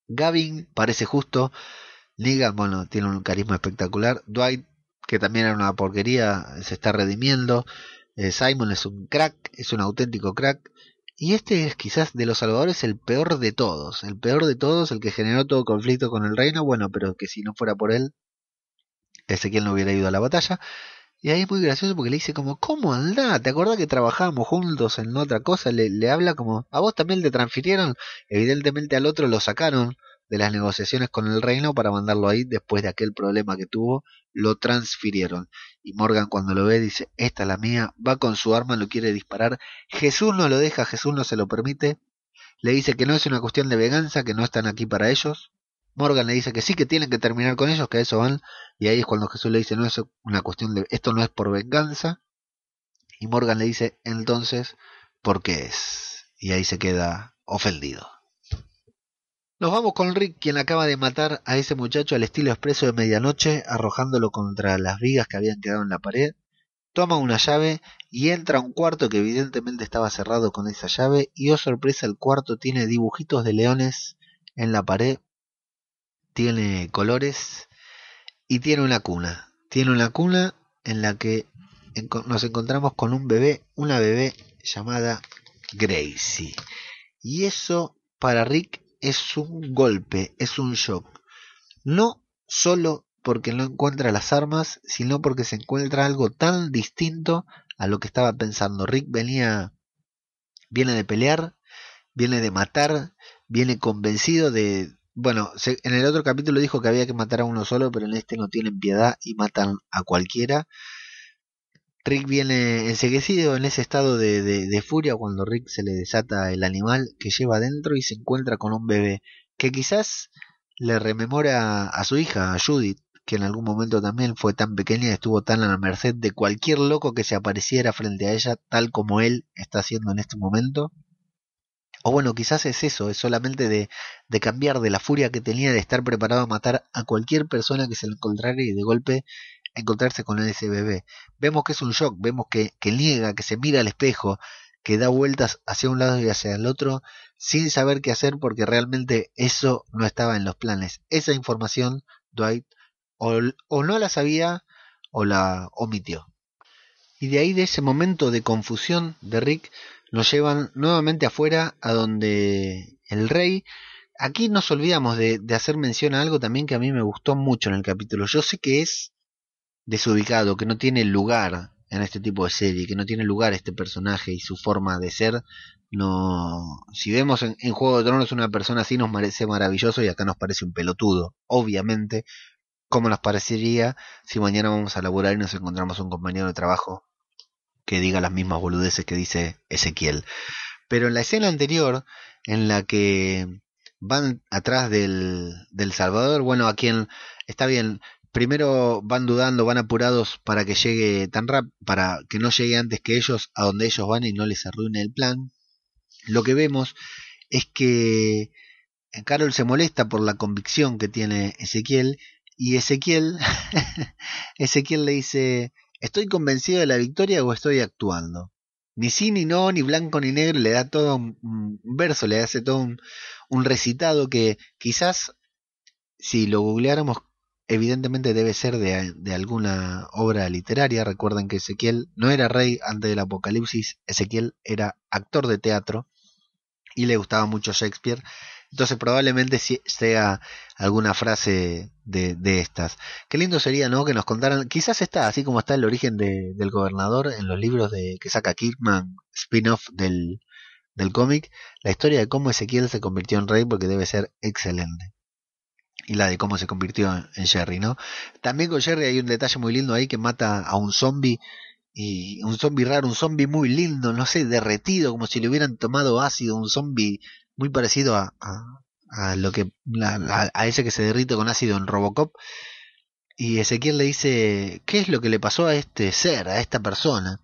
Gavin parece justo, Negan, bueno, tiene un carisma espectacular, Dwight, que también era una porquería, se está redimiendo, eh, Simon es un crack, es un auténtico crack, y este es quizás de los salvadores el peor de todos, el peor de todos, el que generó todo conflicto con el reino, bueno, pero que si no fuera por él, Ezequiel no hubiera ido a la batalla. Y ahí es muy gracioso porque le dice como, ¿cómo anda? ¿Te acuerdas que trabajábamos juntos en otra cosa? Le, le habla como, ¿a vos también te transfirieron? Evidentemente al otro lo sacaron de las negociaciones con el reino para mandarlo ahí después de aquel problema que tuvo, lo transfirieron. Y Morgan cuando lo ve dice, esta es la mía, va con su arma, lo quiere disparar. Jesús no lo deja, Jesús no se lo permite. Le dice que no es una cuestión de venganza, que no están aquí para ellos. Morgan le dice que sí, que tienen que terminar con ellos, que a eso van. Y ahí es cuando Jesús le dice, no es una cuestión de, esto no es por venganza. Y Morgan le dice, entonces, ¿por qué es? Y ahí se queda ofendido. Nos vamos con Rick, quien acaba de matar a ese muchacho al estilo expreso de medianoche, arrojándolo contra las vigas que habían quedado en la pared. Toma una llave y entra a un cuarto que evidentemente estaba cerrado con esa llave. Y oh sorpresa, el cuarto tiene dibujitos de leones en la pared, tiene colores y tiene una cuna. Tiene una cuna en la que nos encontramos con un bebé, una bebé llamada Gracie. Y eso para Rick es un golpe, es un shock. No solo porque no encuentra las armas, sino porque se encuentra algo tan distinto a lo que estaba pensando. Rick venía, viene de pelear, viene de matar, viene convencido de... Bueno, en el otro capítulo dijo que había que matar a uno solo, pero en este no tienen piedad y matan a cualquiera. Rick viene enseguecido en ese estado de, furia cuando Rick se le desata el animal que lleva adentro y se encuentra con un bebé que quizás le rememora a su hija, a Judith, que en algún momento también fue tan pequeña y estuvo tan a la merced de cualquier loco que se apareciera frente a ella, tal como él está haciendo en este momento. O bueno, quizás es eso, es solamente de, de cambiar de la furia que tenía de estar preparado a matar a cualquier persona que se le encontrara y de golpe encontrarse con ese bebé. Vemos que es un shock, vemos que, que niega, que se mira al espejo, que da vueltas hacia un lado y hacia el otro sin saber qué hacer porque realmente eso no estaba en los planes. Esa información Dwight o, o no la sabía o la omitió. Y de ahí de ese momento de confusión de Rick nos llevan nuevamente afuera a donde el rey aquí nos olvidamos de, de, hacer mención a algo también que a mí me gustó mucho en el capítulo. Yo sé que es desubicado, que no tiene lugar en este tipo de serie, que no tiene lugar este personaje y su forma de ser. No, si vemos en, Juego de Tronos una persona así nos parece maravilloso y acá nos parece un pelotudo, obviamente, como nos parecería si mañana vamos a laburar y nos encontramos un compañero de trabajo que diga las mismas boludeces que dice Ezequiel. Pero en la escena anterior, en la que van atrás del, del Salvador, bueno, a quien está bien, primero van dudando, van apurados para que llegue tan rápido, para que no llegue antes que ellos a donde ellos van y no les arruine el plan. Lo que vemos es que Carol se molesta por la convicción que tiene Ezequiel y Ezequiel Ezequiel le dice, "¿Estoy convencido de la victoria o estoy actuando?" Ni sí, ni no, ni blanco, ni negro, le da todo un, verso, le hace todo un, un recitado que quizás si lo googleáramos evidentemente debe ser de, de, alguna obra literaria. Recuerden que Ezequiel no era rey antes del apocalipsis, Ezequiel era actor de teatro y le gustaba mucho Shakespeare. Entonces probablemente sea alguna frase de, de, estas. Qué lindo sería, ¿no? Que nos contaran, quizás está, así como está el origen de, del gobernador en los libros de que saca Kirkman, spin-off del, del cómic, la historia de cómo Ezequiel se convirtió en rey porque debe ser excelente y la de cómo se convirtió en Jerry, ¿no? También con Jerry hay un detalle muy lindo ahí que mata a un zombie y un zombie raro, un zombie muy lindo, no sé, derretido, como si le hubieran tomado ácido, un zombie muy parecido a, a, lo que a, a, ese que se derrite con ácido en Robocop. Y Ezequiel le dice, ¿qué es lo que le pasó a este ser, a esta persona?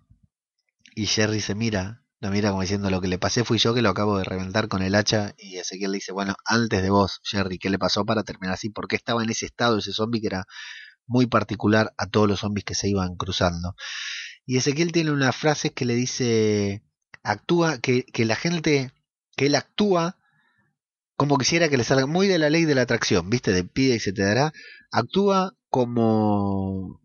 Y Jerry se mira lo mira como diciendo lo que le pasé fui yo que lo acabo de reventar con el hacha y Ezequiel le dice, bueno, antes de vos, Jerry, ¿qué le pasó para terminar así? ¿Por qué estaba en ese estado ese zombie que era muy particular a todos los zombies que se iban cruzando? Y Ezequiel tiene una frase que le dice, actúa, que, que la gente, que él actúa como quisiera que le salga, muy de la ley de la atracción, viste, de pide y se te dará, actúa como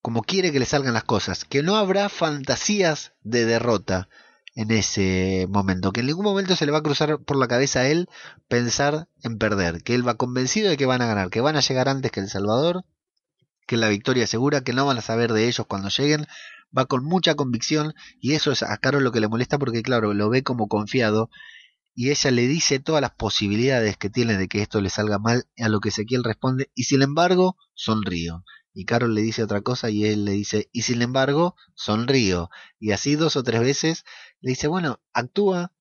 como quiere que le salgan las cosas, que no habrá fantasías de derrota, en ese momento, que en ningún momento se le va a cruzar por la cabeza a él pensar en perder, que él va convencido de que van a ganar, que van a llegar antes que El Salvador, que la victoria es segura, que no van a saber de ellos cuando lleguen, va con mucha convicción y eso es a Carol lo que le molesta porque claro, lo ve como confiado y ella le dice todas las posibilidades que tiene de que esto le salga mal, a lo que Ezequiel responde y sin embargo sonrío. Y Carol le dice otra cosa y él le dice, y sin embargo, sonrío. Y así dos o tres veces le dice, bueno, actúa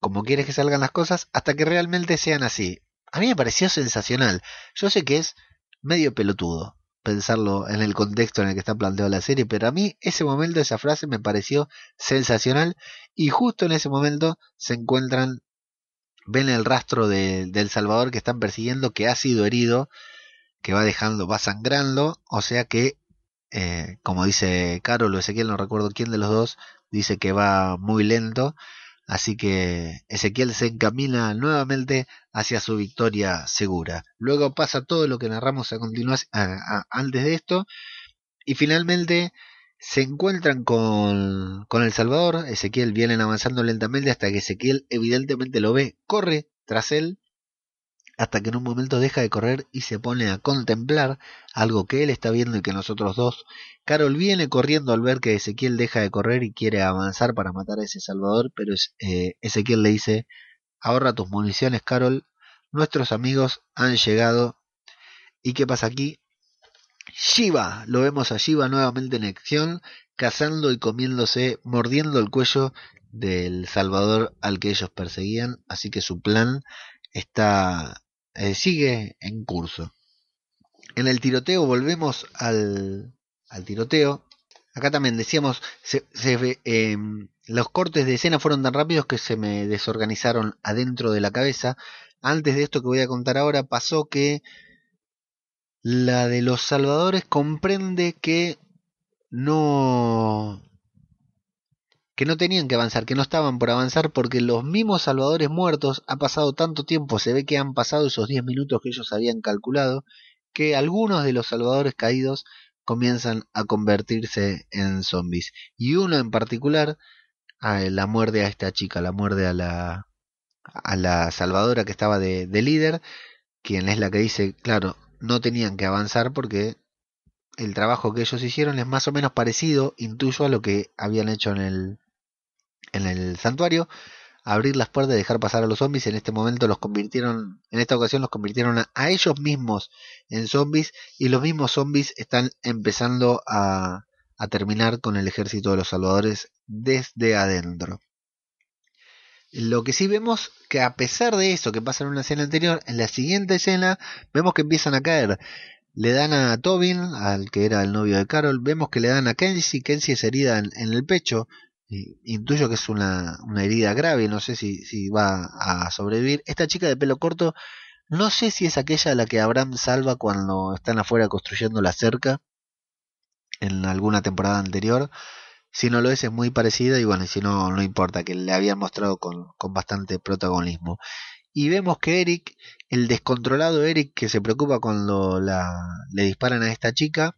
como quieres que salgan las cosas hasta que realmente sean así. A mí me pareció sensacional. Yo sé que es medio pelotudo pensarlo en el contexto en el que está planteada la serie, pero a mí ese momento, esa frase me pareció sensacional y justo en ese momento se encuentran, ven el rastro de, del Salvador que están persiguiendo, que ha sido herido que va dejando, va sangrando, o sea que, eh, como dice Carol o Ezequiel, no recuerdo quién de los dos, dice que va muy lento, así que Ezequiel se encamina nuevamente hacia su victoria segura. Luego pasa todo lo que narramos a continuación, antes de esto, y finalmente Se encuentran con, con El Salvador, Ezequiel vienen avanzando lentamente hasta que Ezequiel evidentemente lo ve, corre tras él hasta que en un momento deja de correr y se pone a contemplar algo que él está viendo y que nosotros dos. Carol viene corriendo al ver que Ezequiel deja de correr y quiere avanzar para matar a ese Salvador, pero eh, Ezequiel le dice, ahorra tus municiones, Carol, nuestros amigos han llegado. ¿Y qué pasa aquí? Shiva, lo vemos a Shiva nuevamente en acción, cazando y comiéndose, mordiendo el cuello del Salvador al que ellos perseguían, así que su plan está eh, sigue en curso. En el tiroteo volvemos al, al tiroteo. Acá también decíamos, se, em, los cortes de escena fueron tan rápidos que se me desorganizaron adentro de la cabeza. Antes de esto que voy a contar ahora, pasó que la de los salvadores comprende que no que no tenían que avanzar, que no estaban por avanzar porque los mismos salvadores muertos ha pasado tanto tiempo, se ve que han pasado esos 10 minutos que ellos habían calculado, que algunos de los salvadores caídos comienzan a convertirse en zombies. Y uno en particular la muerde a esta chica, la muerde a la, a la salvadora que estaba de, de líder, quien es la que dice, claro, no tenían que avanzar porque el trabajo que ellos hicieron es más o menos parecido, intuyo, a lo que habían hecho en el, en el santuario, abrir las puertas y dejar pasar a los zombies. En este momento los convirtieron, en esta ocasión los convirtieron a, ellos mismos en zombies y los mismos zombies están empezando a, a terminar con el ejército de los salvadores desde adentro. Lo que sí vemos que a pesar de eso que pasa en una escena anterior, en la siguiente escena vemos que empiezan a caer. Le dan a Tobin, al que era el novio de Carol, vemos que le dan a Kenzie, Kenzie es herida en el pecho, intuyo que es una, una, herida grave, no sé si, si va a sobrevivir. Esta chica de pelo corto, no sé si es aquella a la que Abraham salva cuando están afuera construyendo la cerca en alguna temporada anterior. Si no lo es, es muy parecida y bueno, si no, no importa, que le habían mostrado con, con bastante protagonismo. Y vemos que Eric, el descontrolado Eric que se preocupa cuando le disparan a esta chica,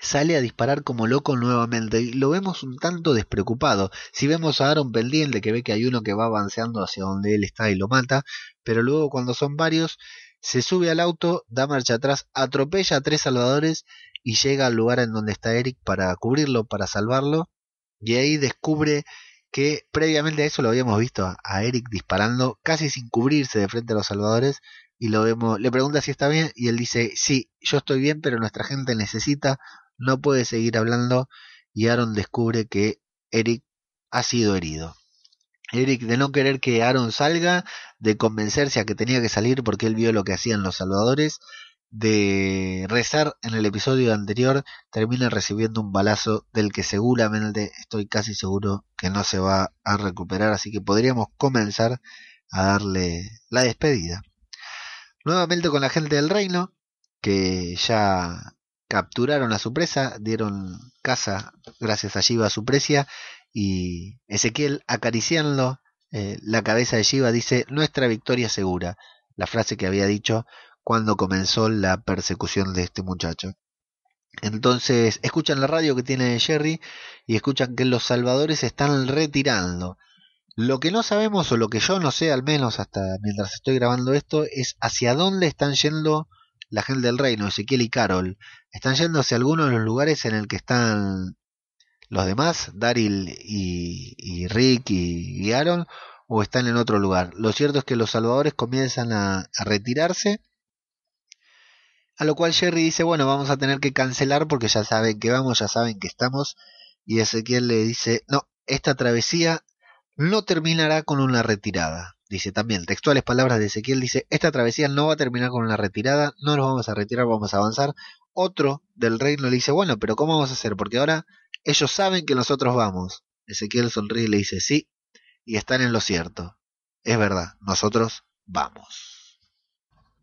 sale a disparar como loco nuevamente y lo vemos un tanto despreocupado. Si vemos a Aaron pendiente que ve que hay uno que va avanzando hacia donde él está y lo mata, pero luego cuando son varios se sube al auto, da marcha atrás, atropella a tres salvadores y llega al lugar en donde está Eric para cubrirlo, para salvarlo y ahí descubre que previamente a eso lo habíamos visto a Eric disparando casi sin cubrirse de frente a los salvadores y lo vemos, le pregunta si está bien y él dice, sí, yo estoy bien, pero nuestra gente necesita no puede seguir hablando y Aaron descubre que Eric ha sido herido. Eric de no querer que Aaron salga, de convencerse a que tenía que salir porque él vio lo que hacían los salvadores, de rezar en el episodio anterior, termina recibiendo un balazo del que seguramente estoy casi seguro que no se va a recuperar, así que podríamos comenzar a darle la despedida. Nuevamente con la gente del reino, que ya capturaron a su presa, dieron caza gracias a Shiva a su precia y Ezequiel acariciando eh, la cabeza de Shiva dice nuestra victoria segura, la frase que había dicho cuando comenzó la persecución de este muchacho. Entonces escuchan la radio que tiene Jerry y escuchan que los salvadores están retirando. Lo que no sabemos o lo que yo no sé al menos hasta mientras estoy grabando esto es hacia dónde están yendo la gente del reino, Ezequiel y Carol, están yendo hacia algunos de los lugares en el que están los demás, Daryl y, Rick y, Aaron, o están en otro lugar. Lo cierto es que los salvadores comienzan a retirarse, a lo cual Jerry dice, bueno, vamos a tener que cancelar porque ya saben que vamos, ya saben que estamos, y Ezequiel le dice, no, esta travesía no terminará con una retirada. Dice también, textuales palabras de Ezequiel, dice, esta travesía no va a terminar con una retirada, no nos vamos a retirar, vamos a avanzar. Otro del reino le dice, bueno, pero ¿cómo vamos a hacer? Porque ahora ellos saben que nosotros vamos. Ezequiel sonríe y le dice, sí, y están en lo cierto. Es verdad, nosotros vamos.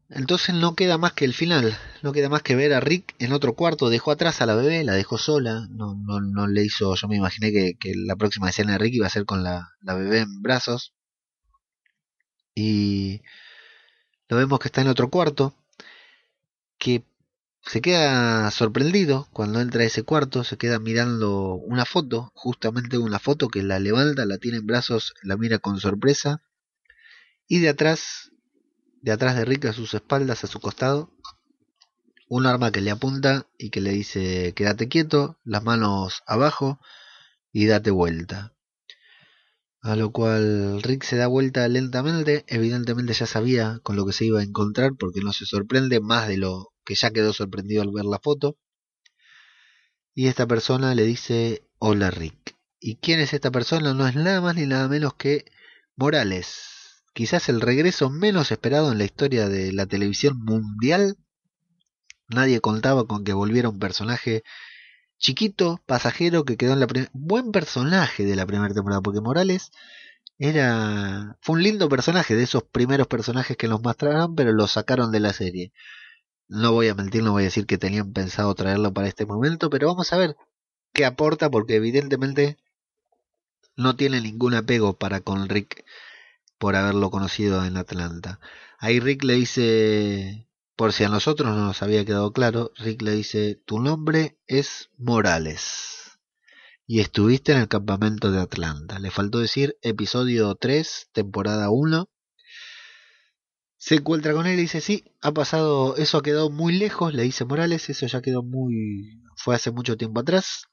Entonces no queda más que el final, no queda más que ver a Rick en otro cuarto, dejó atrás a la bebé, la dejó sola, no, no, no le hizo, yo me imaginé que, la próxima escena de Rick iba a ser con la, la bebé en brazos, y lo vemos que está en otro cuarto, que se queda sorprendido cuando entra a ese cuarto, se queda mirando una foto, justamente una foto que la levanta, la tiene en brazos, la mira con sorpresa, y de atrás, de atrás de Rick a sus espaldas, a su costado, un arma que le apunta y que le dice quédate quieto, las manos abajo y date vuelta. A lo cual Rick se da vuelta lentamente, evidentemente ya sabía con lo que se iba a encontrar porque no se sorprende más de lo que ya quedó sorprendido al ver la foto. Y esta persona le dice hola Rick. ¿Y quién es esta persona? No es nada más ni nada menos que Morales. Quizás el regreso menos esperado en la historia de la televisión mundial Nadie contaba con que volviera un personaje chiquito, pasajero, que quedó en la primera... Buen personaje de la primera temporada, porque Morales era... Fue un lindo personaje de esos primeros personajes que nos mostraron, pero lo sacaron de la serie. No voy a mentir, no voy a decir que tenían pensado traerlo para este momento, pero vamos a ver qué aporta, porque evidentemente no tiene ningún apego para con Rick por haberlo conocido en Atlanta. Ahí Rick le dice por si a nosotros no nos había quedado claro, Rick le dice, tu nombre es Morales. Y estuviste en el campamento de Atlanta. Le faltó decir episodio 3, temporada 1. Se encuentra con él y dice, sí, ha pasado, eso ha quedado muy lejos, le dice Morales, eso ya quedó muy... fue hace mucho tiempo atrás.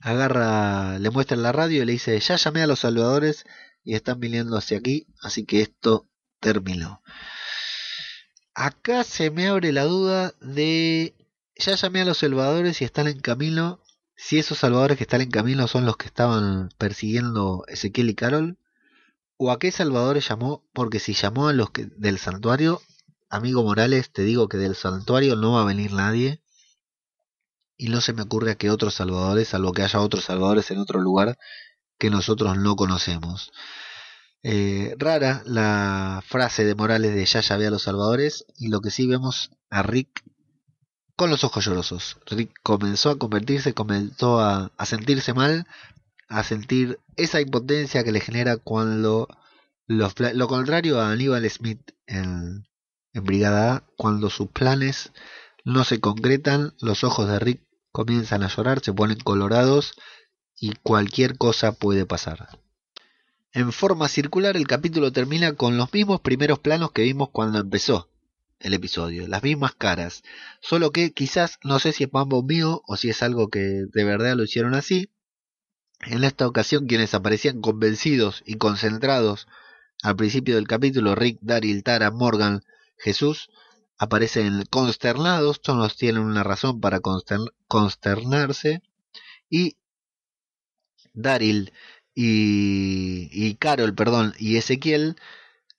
Agarra, le muestra la radio y le dice, ya llamé a los salvadores y están viniendo hacia aquí, así que esto terminó. Acá se me abre la duda de... Ya llamé a los salvadores y están en camino. Si esos salvadores que están en camino son los que estaban persiguiendo Ezequiel y Carol. ¿O a qué salvadores llamó? Porque si llamó a los que, del santuario, amigo Morales, te digo que del santuario no va a venir nadie. Y no se me ocurre a que otros salvadores, salvo que haya otros salvadores en otro lugar que nosotros no conocemos. Eh, rara la frase de Morales de ya llave a los salvadores y lo que sí vemos a Rick con los ojos llorosos. Rick comenzó a convertirse, comenzó a, sentirse mal, a sentir esa impotencia que le genera cuando lo contrario a Aníbal Smith en, en Brigada A, cuando sus planes no se concretan, los ojos de Rick comienzan a llorar, se ponen colorados y cualquier cosa puede pasar. En forma circular el capítulo termina con los mismos primeros planos que vimos cuando empezó el episodio, las mismas caras, solo que quizás no sé si es mambo mío o si es algo que de verdad lo hicieron así. En esta ocasión quienes aparecían convencidos y concentrados al principio del capítulo, Rick, Daryl, Tara, Morgan, Jesús, aparecen consternados, todos tienen una razón para consternarse, y Daryl y, Carol, perdón, y Ezequiel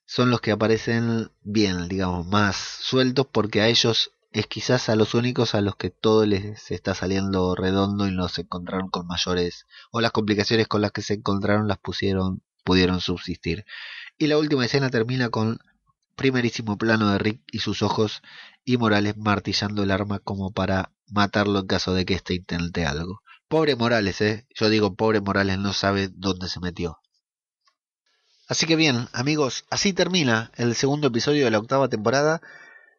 son los que aparecen bien, digamos, más sueltos porque a ellos es quizás a los únicos a los que todo les está saliendo redondo y no se encontraron con mayores o las complicaciones con las que se encontraron las pusieron pudieron subsistir. Y la última escena termina con primerísimo plano de Rick y sus ojos y Morales martillando el arma como para matarlo en caso de que éste intente algo. Pobre Morales, ¿eh? Yo digo, pobre Morales no sabe dónde se metió. Así que bien, amigos, así termina el segundo episodio de la octava temporada.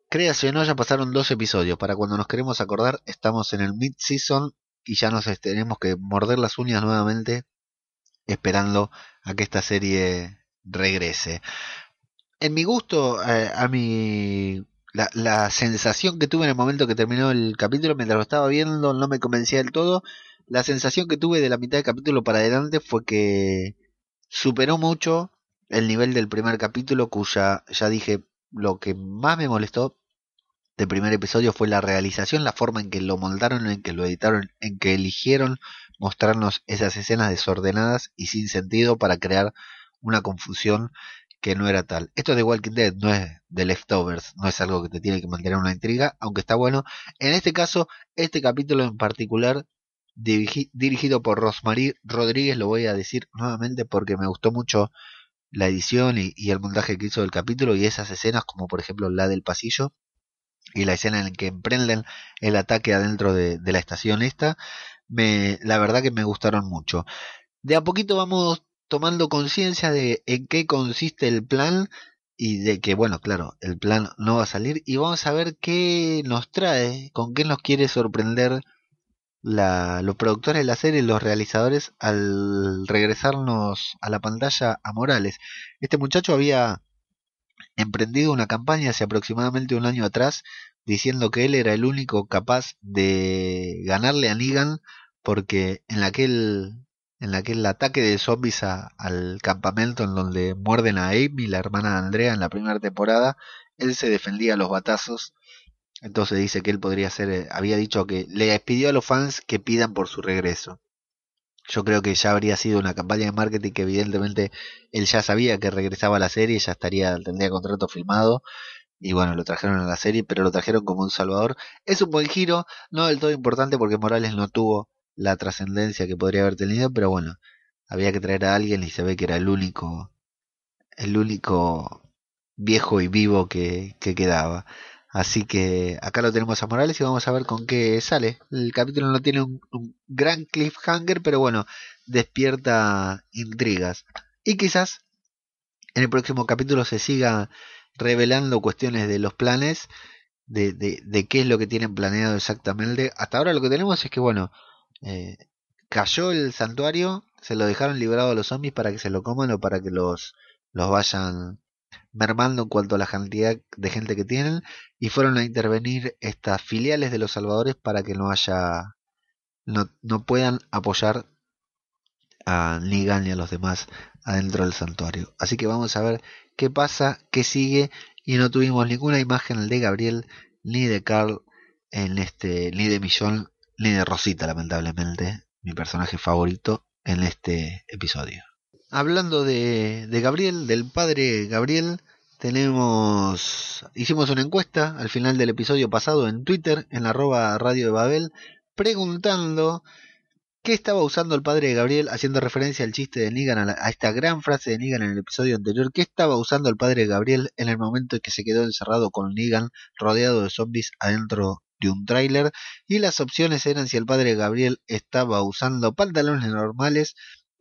Créase o no, ya pasaron dos episodios. Para cuando nos queremos acordar, estamos en el mid-season y ya nos tenemos que morder las uñas nuevamente esperando a que esta serie regrese. En mi gusto, eh, a mi la, la, sensación que tuve en el momento que terminó el capítulo, mientras lo estaba viendo, no me convencía del todo la sensación que tuve de la mitad del capítulo para adelante fue que superó mucho el nivel del primer capítulo, cuya ya dije lo que más me molestó del primer episodio fue la realización, la forma en que lo moldaron, en que lo editaron, en que eligieron mostrarnos esas escenas desordenadas y sin sentido para crear una confusión que no era tal. Esto de Walking Dead no es de leftovers, no es algo que te tiene que mantener una intriga, aunque está bueno. En este caso, este capítulo en particular dirigido por Rosmarie Rodríguez, lo voy a decir nuevamente porque me gustó mucho la edición y, el montaje que hizo del capítulo y esas escenas como por ejemplo la del pasillo y la escena en la que emprenden el ataque adentro de, la estación esta, me, la verdad que me gustaron mucho. De a poquito vamos tomando conciencia de en qué consiste el plan y de que, bueno, claro, el plan no va a salir y vamos a ver qué nos trae, con qué nos quiere sorprender la, los productores de la serie, los realizadores, al regresarnos a la pantalla a Morales. Este muchacho había emprendido una campaña hace aproximadamente un año atrás diciendo que él era el único capaz de ganarle a Negan porque en aquel en aquel ataque de zombies al campamento en donde muerden a Amy, la hermana de Andrea, en la primera temporada, él se defendía a los batazos. Entonces dice que él podría ser, eh, había dicho que le pidió a los fans que pidan por su regreso. Yo creo que ya habría sido una campaña de marketing que evidentemente él ya sabía que regresaba a la serie, ya estaría, tendría contrato filmado y bueno, lo trajeron a la serie, pero lo trajeron como un salvador. Es un buen giro, no del todo importante porque Morales no tuvo la trascendencia que podría haber tenido, pero bueno, había que traer a alguien y se ve que era el único, el único viejo y vivo que, que quedaba. Así que acá lo tenemos a Morales y vamos a ver con qué sale. El capítulo no tiene un, gran cliffhanger, pero bueno, despierta intrigas. Y quizás en el próximo capítulo se siga revelando cuestiones de los planes, de, de, de, qué es lo que tienen planeado exactamente. Hasta ahora lo que tenemos es que, bueno, eh, cayó el santuario, se lo dejaron librado a los zombies para que se lo coman o para que los, los vayan mermando en cuanto a la cantidad de gente que tienen y fueron a intervenir estas filiales de los salvadores para que no haya no, no puedan apoyar a Nigan ni a los demás adentro del santuario. Así que vamos a ver qué pasa, qué sigue y no tuvimos ninguna imagen de Gabriel ni de Carl en este ni de Millón ni de Rosita, lamentablemente, mi personaje favorito en este episodio. Hablando de, de Gabriel, del padre Gabriel, tenemos hicimos una encuesta al final del episodio pasado en Twitter, en arroba radio de Babel, preguntando qué estaba usando el padre Gabriel, haciendo referencia al chiste de Negan, a, esta gran frase de Negan en el episodio anterior, qué estaba usando el padre Gabriel en el momento en que se quedó encerrado con Negan, rodeado de zombies adentro de un tráiler y las opciones eran si el padre Gabriel estaba usando pantalones normales,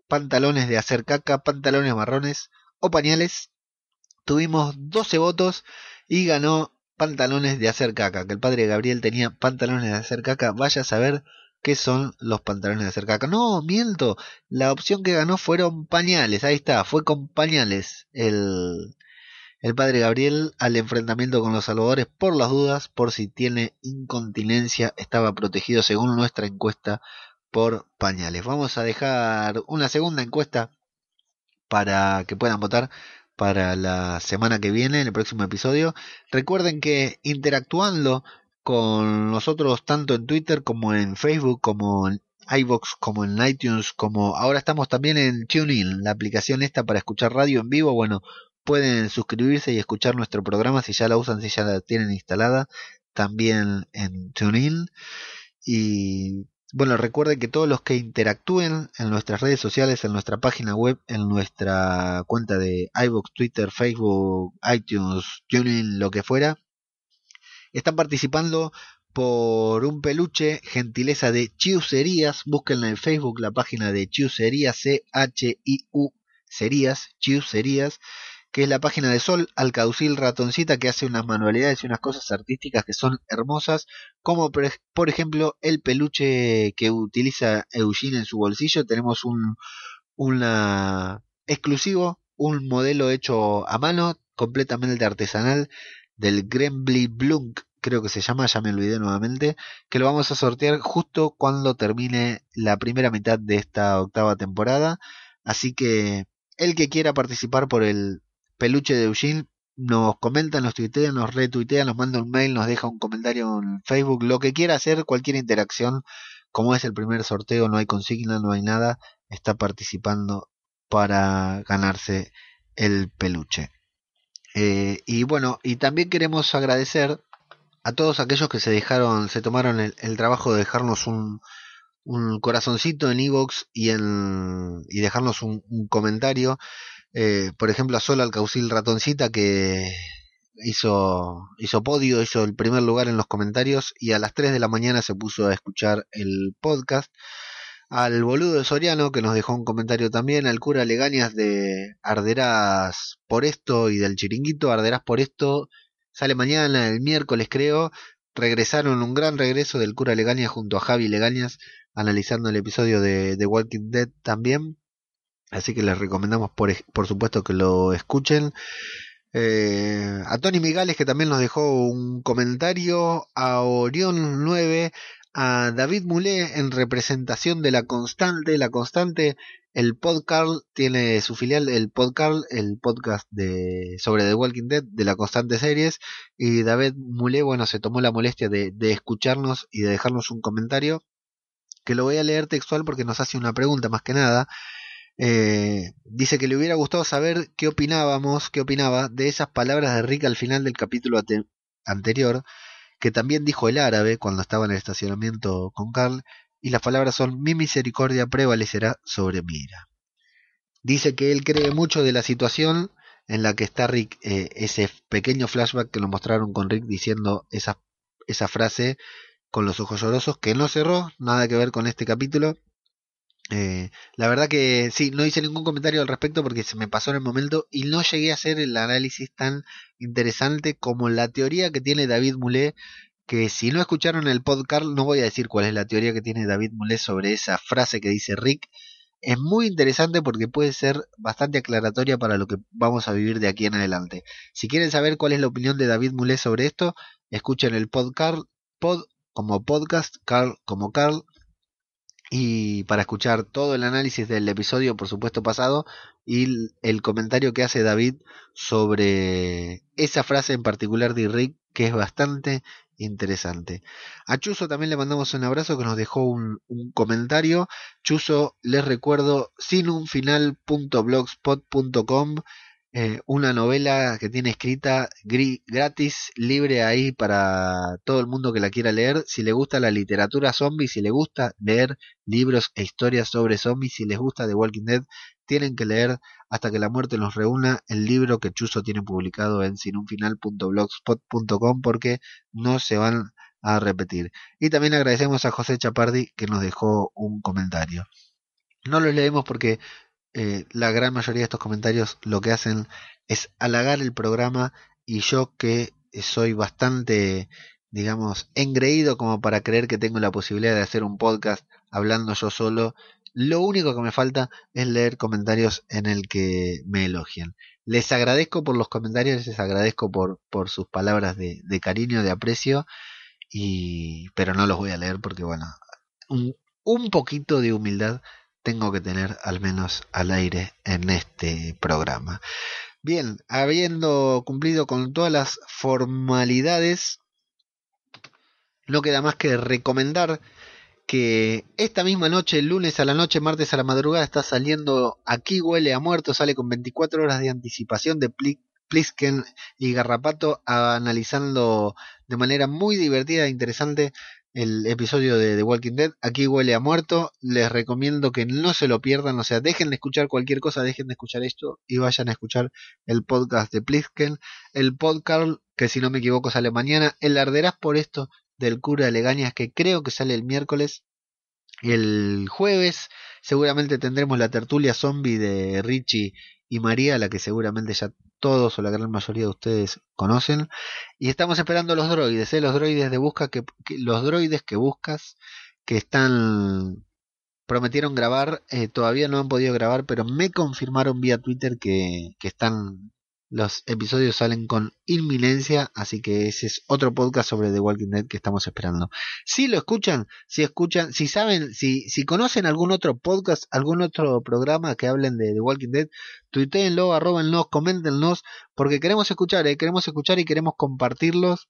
pantalones de hacer caca, pantalones marrones o pañales. Tuvimos 12 votos y ganó pantalones de hacer caca, que el padre Gabriel tenía pantalones de hacer caca, vaya a saber qué son los pantalones de hacer caca. No, miento, la opción que ganó fueron pañales, ahí está, fue con pañales el, el padre Gabriel al enfrentamiento con los salvadores por las dudas, por si tiene incontinencia, estaba protegido según nuestra encuesta por pañales. Vamos a dejar una segunda encuesta para que puedan votar para la semana que viene, en el próximo episodio. Recuerden que interactuando con nosotros tanto en Twitter como en Facebook, como en iVoox, como en iTunes, como ahora estamos también en TuneIn, la aplicación esta para escuchar radio en vivo. Bueno, pueden suscribirse y escuchar nuestro programa si ya la usan, si ya la tienen instalada, también en TuneIn. Y bueno, recuerden que todos los que interactúen en nuestras redes sociales, en nuestra página web, en nuestra cuenta de iVoox, Twitter, Facebook, iTunes, TuneIn, lo que fuera, están participando por un peluche, gentileza de Chiuserías. Búsquenla en Facebook, la página de Chiuserías, C-H-I-U, Serías, Chiuserías que es la página de Sol Alcaucil Ratoncita, que hace unas manualidades y unas cosas artísticas que son hermosas, como por ejemplo el peluche que utiliza Eugene en su bolsillo. Tenemos un exclusivo, un modelo hecho a mano, completamente artesanal, del Grembly Blunk, creo que se llama, ya me olvidé nuevamente, que lo vamos a sortear justo cuando termine la primera mitad de esta octava temporada. Así que el que quiera participar por el Peluche de Eugene nos comenta, nos tuitea, nos retuitea, nos manda un mail, nos deja un comentario en Facebook, lo que quiera hacer, cualquier interacción, como es el primer sorteo, no hay consigna, no hay nada, está participando para ganarse el peluche. Eh, y bueno, y también queremos agradecer a todos aquellos que se dejaron, se tomaron el, trabajo de dejarnos un, un corazoncito en iVoox y en y dejarnos un comentario eh, por ejemplo, a Sol Alcaucil Ratoncita que hizo, hizo podio, hizo el primer lugar en los comentarios y a las 3 de la mañana se puso a escuchar el podcast. al boludo de Soriano que nos dejó un comentario también, al cura Legañas de Arderás por esto y del chiringuito, Arderás por esto, sale mañana, el miércoles creo, regresaron un gran regreso del cura Legañas junto a Javi Legañas analizando el episodio de The Walking Dead también, así que les recomendamos por, por supuesto que lo escuchen. Eh, a Tony Migales que también nos dejó un comentario, a Orión 9, a David Moulet en representación de La Constante. La Constante, el podcast tiene su filial, el podcast, el podcast de, sobre The Walking Dead de La Constante Series. Y David Moulet, bueno, se tomó la molestia de, de escucharnos y de dejarnos un comentario que lo voy a leer textual porque nos hace una pregunta más que nada. Eh, dice que le hubiera gustado saber qué opinábamos, qué opinaba de esas palabras de Rick al final del capítulo anterior, que también dijo el árabe cuando estaba en el estacionamiento con Carl, y las palabras son mi misericordia prevalecerá sobre mi ira. Dice que él cree mucho de la situación en la que está Rick, eh, ese pequeño flashback que lo mostraron con Rick diciendo esa, esa frase con los ojos llorosos, que no cerró, nada que ver con este capítulo. Eh, la verdad que sí, no hice ningún comentario al respecto porque se me pasó en el momento y no llegué a hacer el análisis tan interesante como la teoría que tiene David Moulet, que si no escucharon el podcast no voy a decir cuál es la teoría que tiene David Moulet sobre esa frase que dice Rick. Es muy interesante porque puede ser bastante aclaratoria para lo que vamos a vivir de aquí en adelante. Si quieren saber cuál es la opinión de David Moulet sobre esto, escuchen el podcast, pod como podcast, Carl como Carl, y para escuchar todo el análisis del episodio, por supuesto, pasado y el comentario que hace David sobre esa frase en particular de Rick, que es bastante interesante. A Chuso también le mandamos un abrazo que nos dejó un, un comentario. Chuso, les recuerdo, sinunfinal.blogspot.com eh, una novela que tiene escrita gratis, libre ahí para todo el mundo que la quiera leer. Si le gusta la literatura zombie, si le gusta leer libros e historias sobre zombies, si les gusta The Walking Dead, tienen que leer hasta que la muerte nos reúna el libro que Chuso tiene publicado en sinunfinal.blogspot.com porque no se van a repetir. Y también agradecemos a José Chapardi que nos dejó un comentario. No lo leemos porque eh, la gran mayoría de estos comentarios lo que hacen es halagar el programa y yo que soy bastante, digamos, engreído como para creer que tengo la posibilidad de hacer un podcast hablando yo solo, lo único que me falta es leer comentarios en el que me elogien. Les agradezco por los comentarios, les agradezco por, por sus palabras de, de cariño, de aprecio, y, pero no los voy a leer porque, bueno, un, un poquito de humildad tengo que tener al menos al aire en este programa. Bien, habiendo cumplido con todas las formalidades, no queda más que recomendar que esta misma noche, lunes a la noche, martes a la madrugada, está saliendo Aquí huele a muerto, sale con 24 horas de anticipación de Plisken y Garrapato, analizando de manera muy divertida e interesante el episodio de The Walking Dead. Aquí huele a muerto. Les recomiendo que no se lo pierdan. O sea, dejen de escuchar cualquier cosa, dejen de escuchar esto y vayan a escuchar el podcast de Plisken. El podcast que si no me equivoco sale mañana. El arderás por esto del cura de Legañas que creo que sale el miércoles. El jueves seguramente tendremos la tertulia zombie de Richie y María, la que seguramente ya todos o la gran mayoría de ustedes conocen. Y estamos esperando los droides, ¿eh? los droides de busca que, los droides que buscas que están prometieron grabar, eh, todavía no han podido grabar, pero me confirmaron vía Twitter que, que están los episodios salen con inminencia, así que ese es otro podcast sobre The Walking Dead que estamos esperando. Si lo escuchan, si escuchan, si saben, si, si conocen algún otro podcast, algún otro programa que hablen de The Walking Dead, tuiteenlo, arrobenlos, coméntenos, porque queremos escuchar, ¿eh? queremos escuchar y queremos compartirlos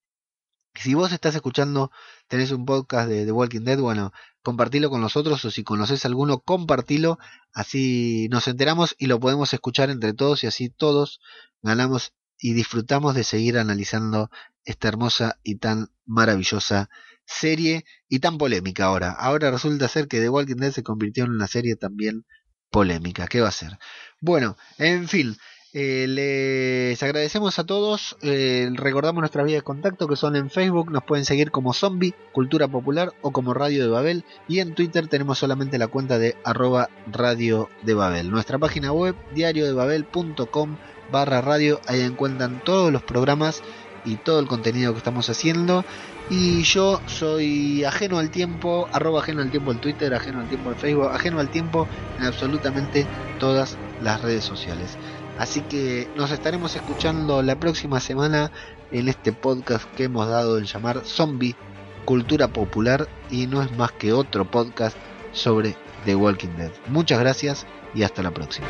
si vos estás escuchando, tenés un podcast de The Walking Dead, bueno, compartilo con nosotros o si conoces alguno, compartilo, así nos enteramos y lo podemos escuchar entre todos y así todos ganamos y disfrutamos de seguir analizando esta hermosa y tan maravillosa serie y tan polémica ahora. Ahora resulta ser que The Walking Dead se convirtió en una serie también polémica. ¿Qué va a ser? Bueno, en fin, Eh, les agradecemos a todos. Eh, recordamos nuestras vías de contacto que son en Facebook. Nos pueden seguir como Zombie, Cultura Popular o como Radio de Babel. Y en Twitter tenemos solamente la cuenta de arroba Radio de Babel. Nuestra página web diariodebabel.com barra radio. Ahí encuentran todos los programas y todo el contenido que estamos haciendo. Y yo soy ajeno al tiempo, arroba ajeno al tiempo en Twitter, ajeno al tiempo en Facebook, ajeno al tiempo en absolutamente todas las redes sociales. Así que nos estaremos escuchando la próxima semana en este podcast que hemos dado en llamar Zombie Cultura Popular y no es más que otro podcast sobre The Walking Dead. Muchas gracias y hasta la próxima.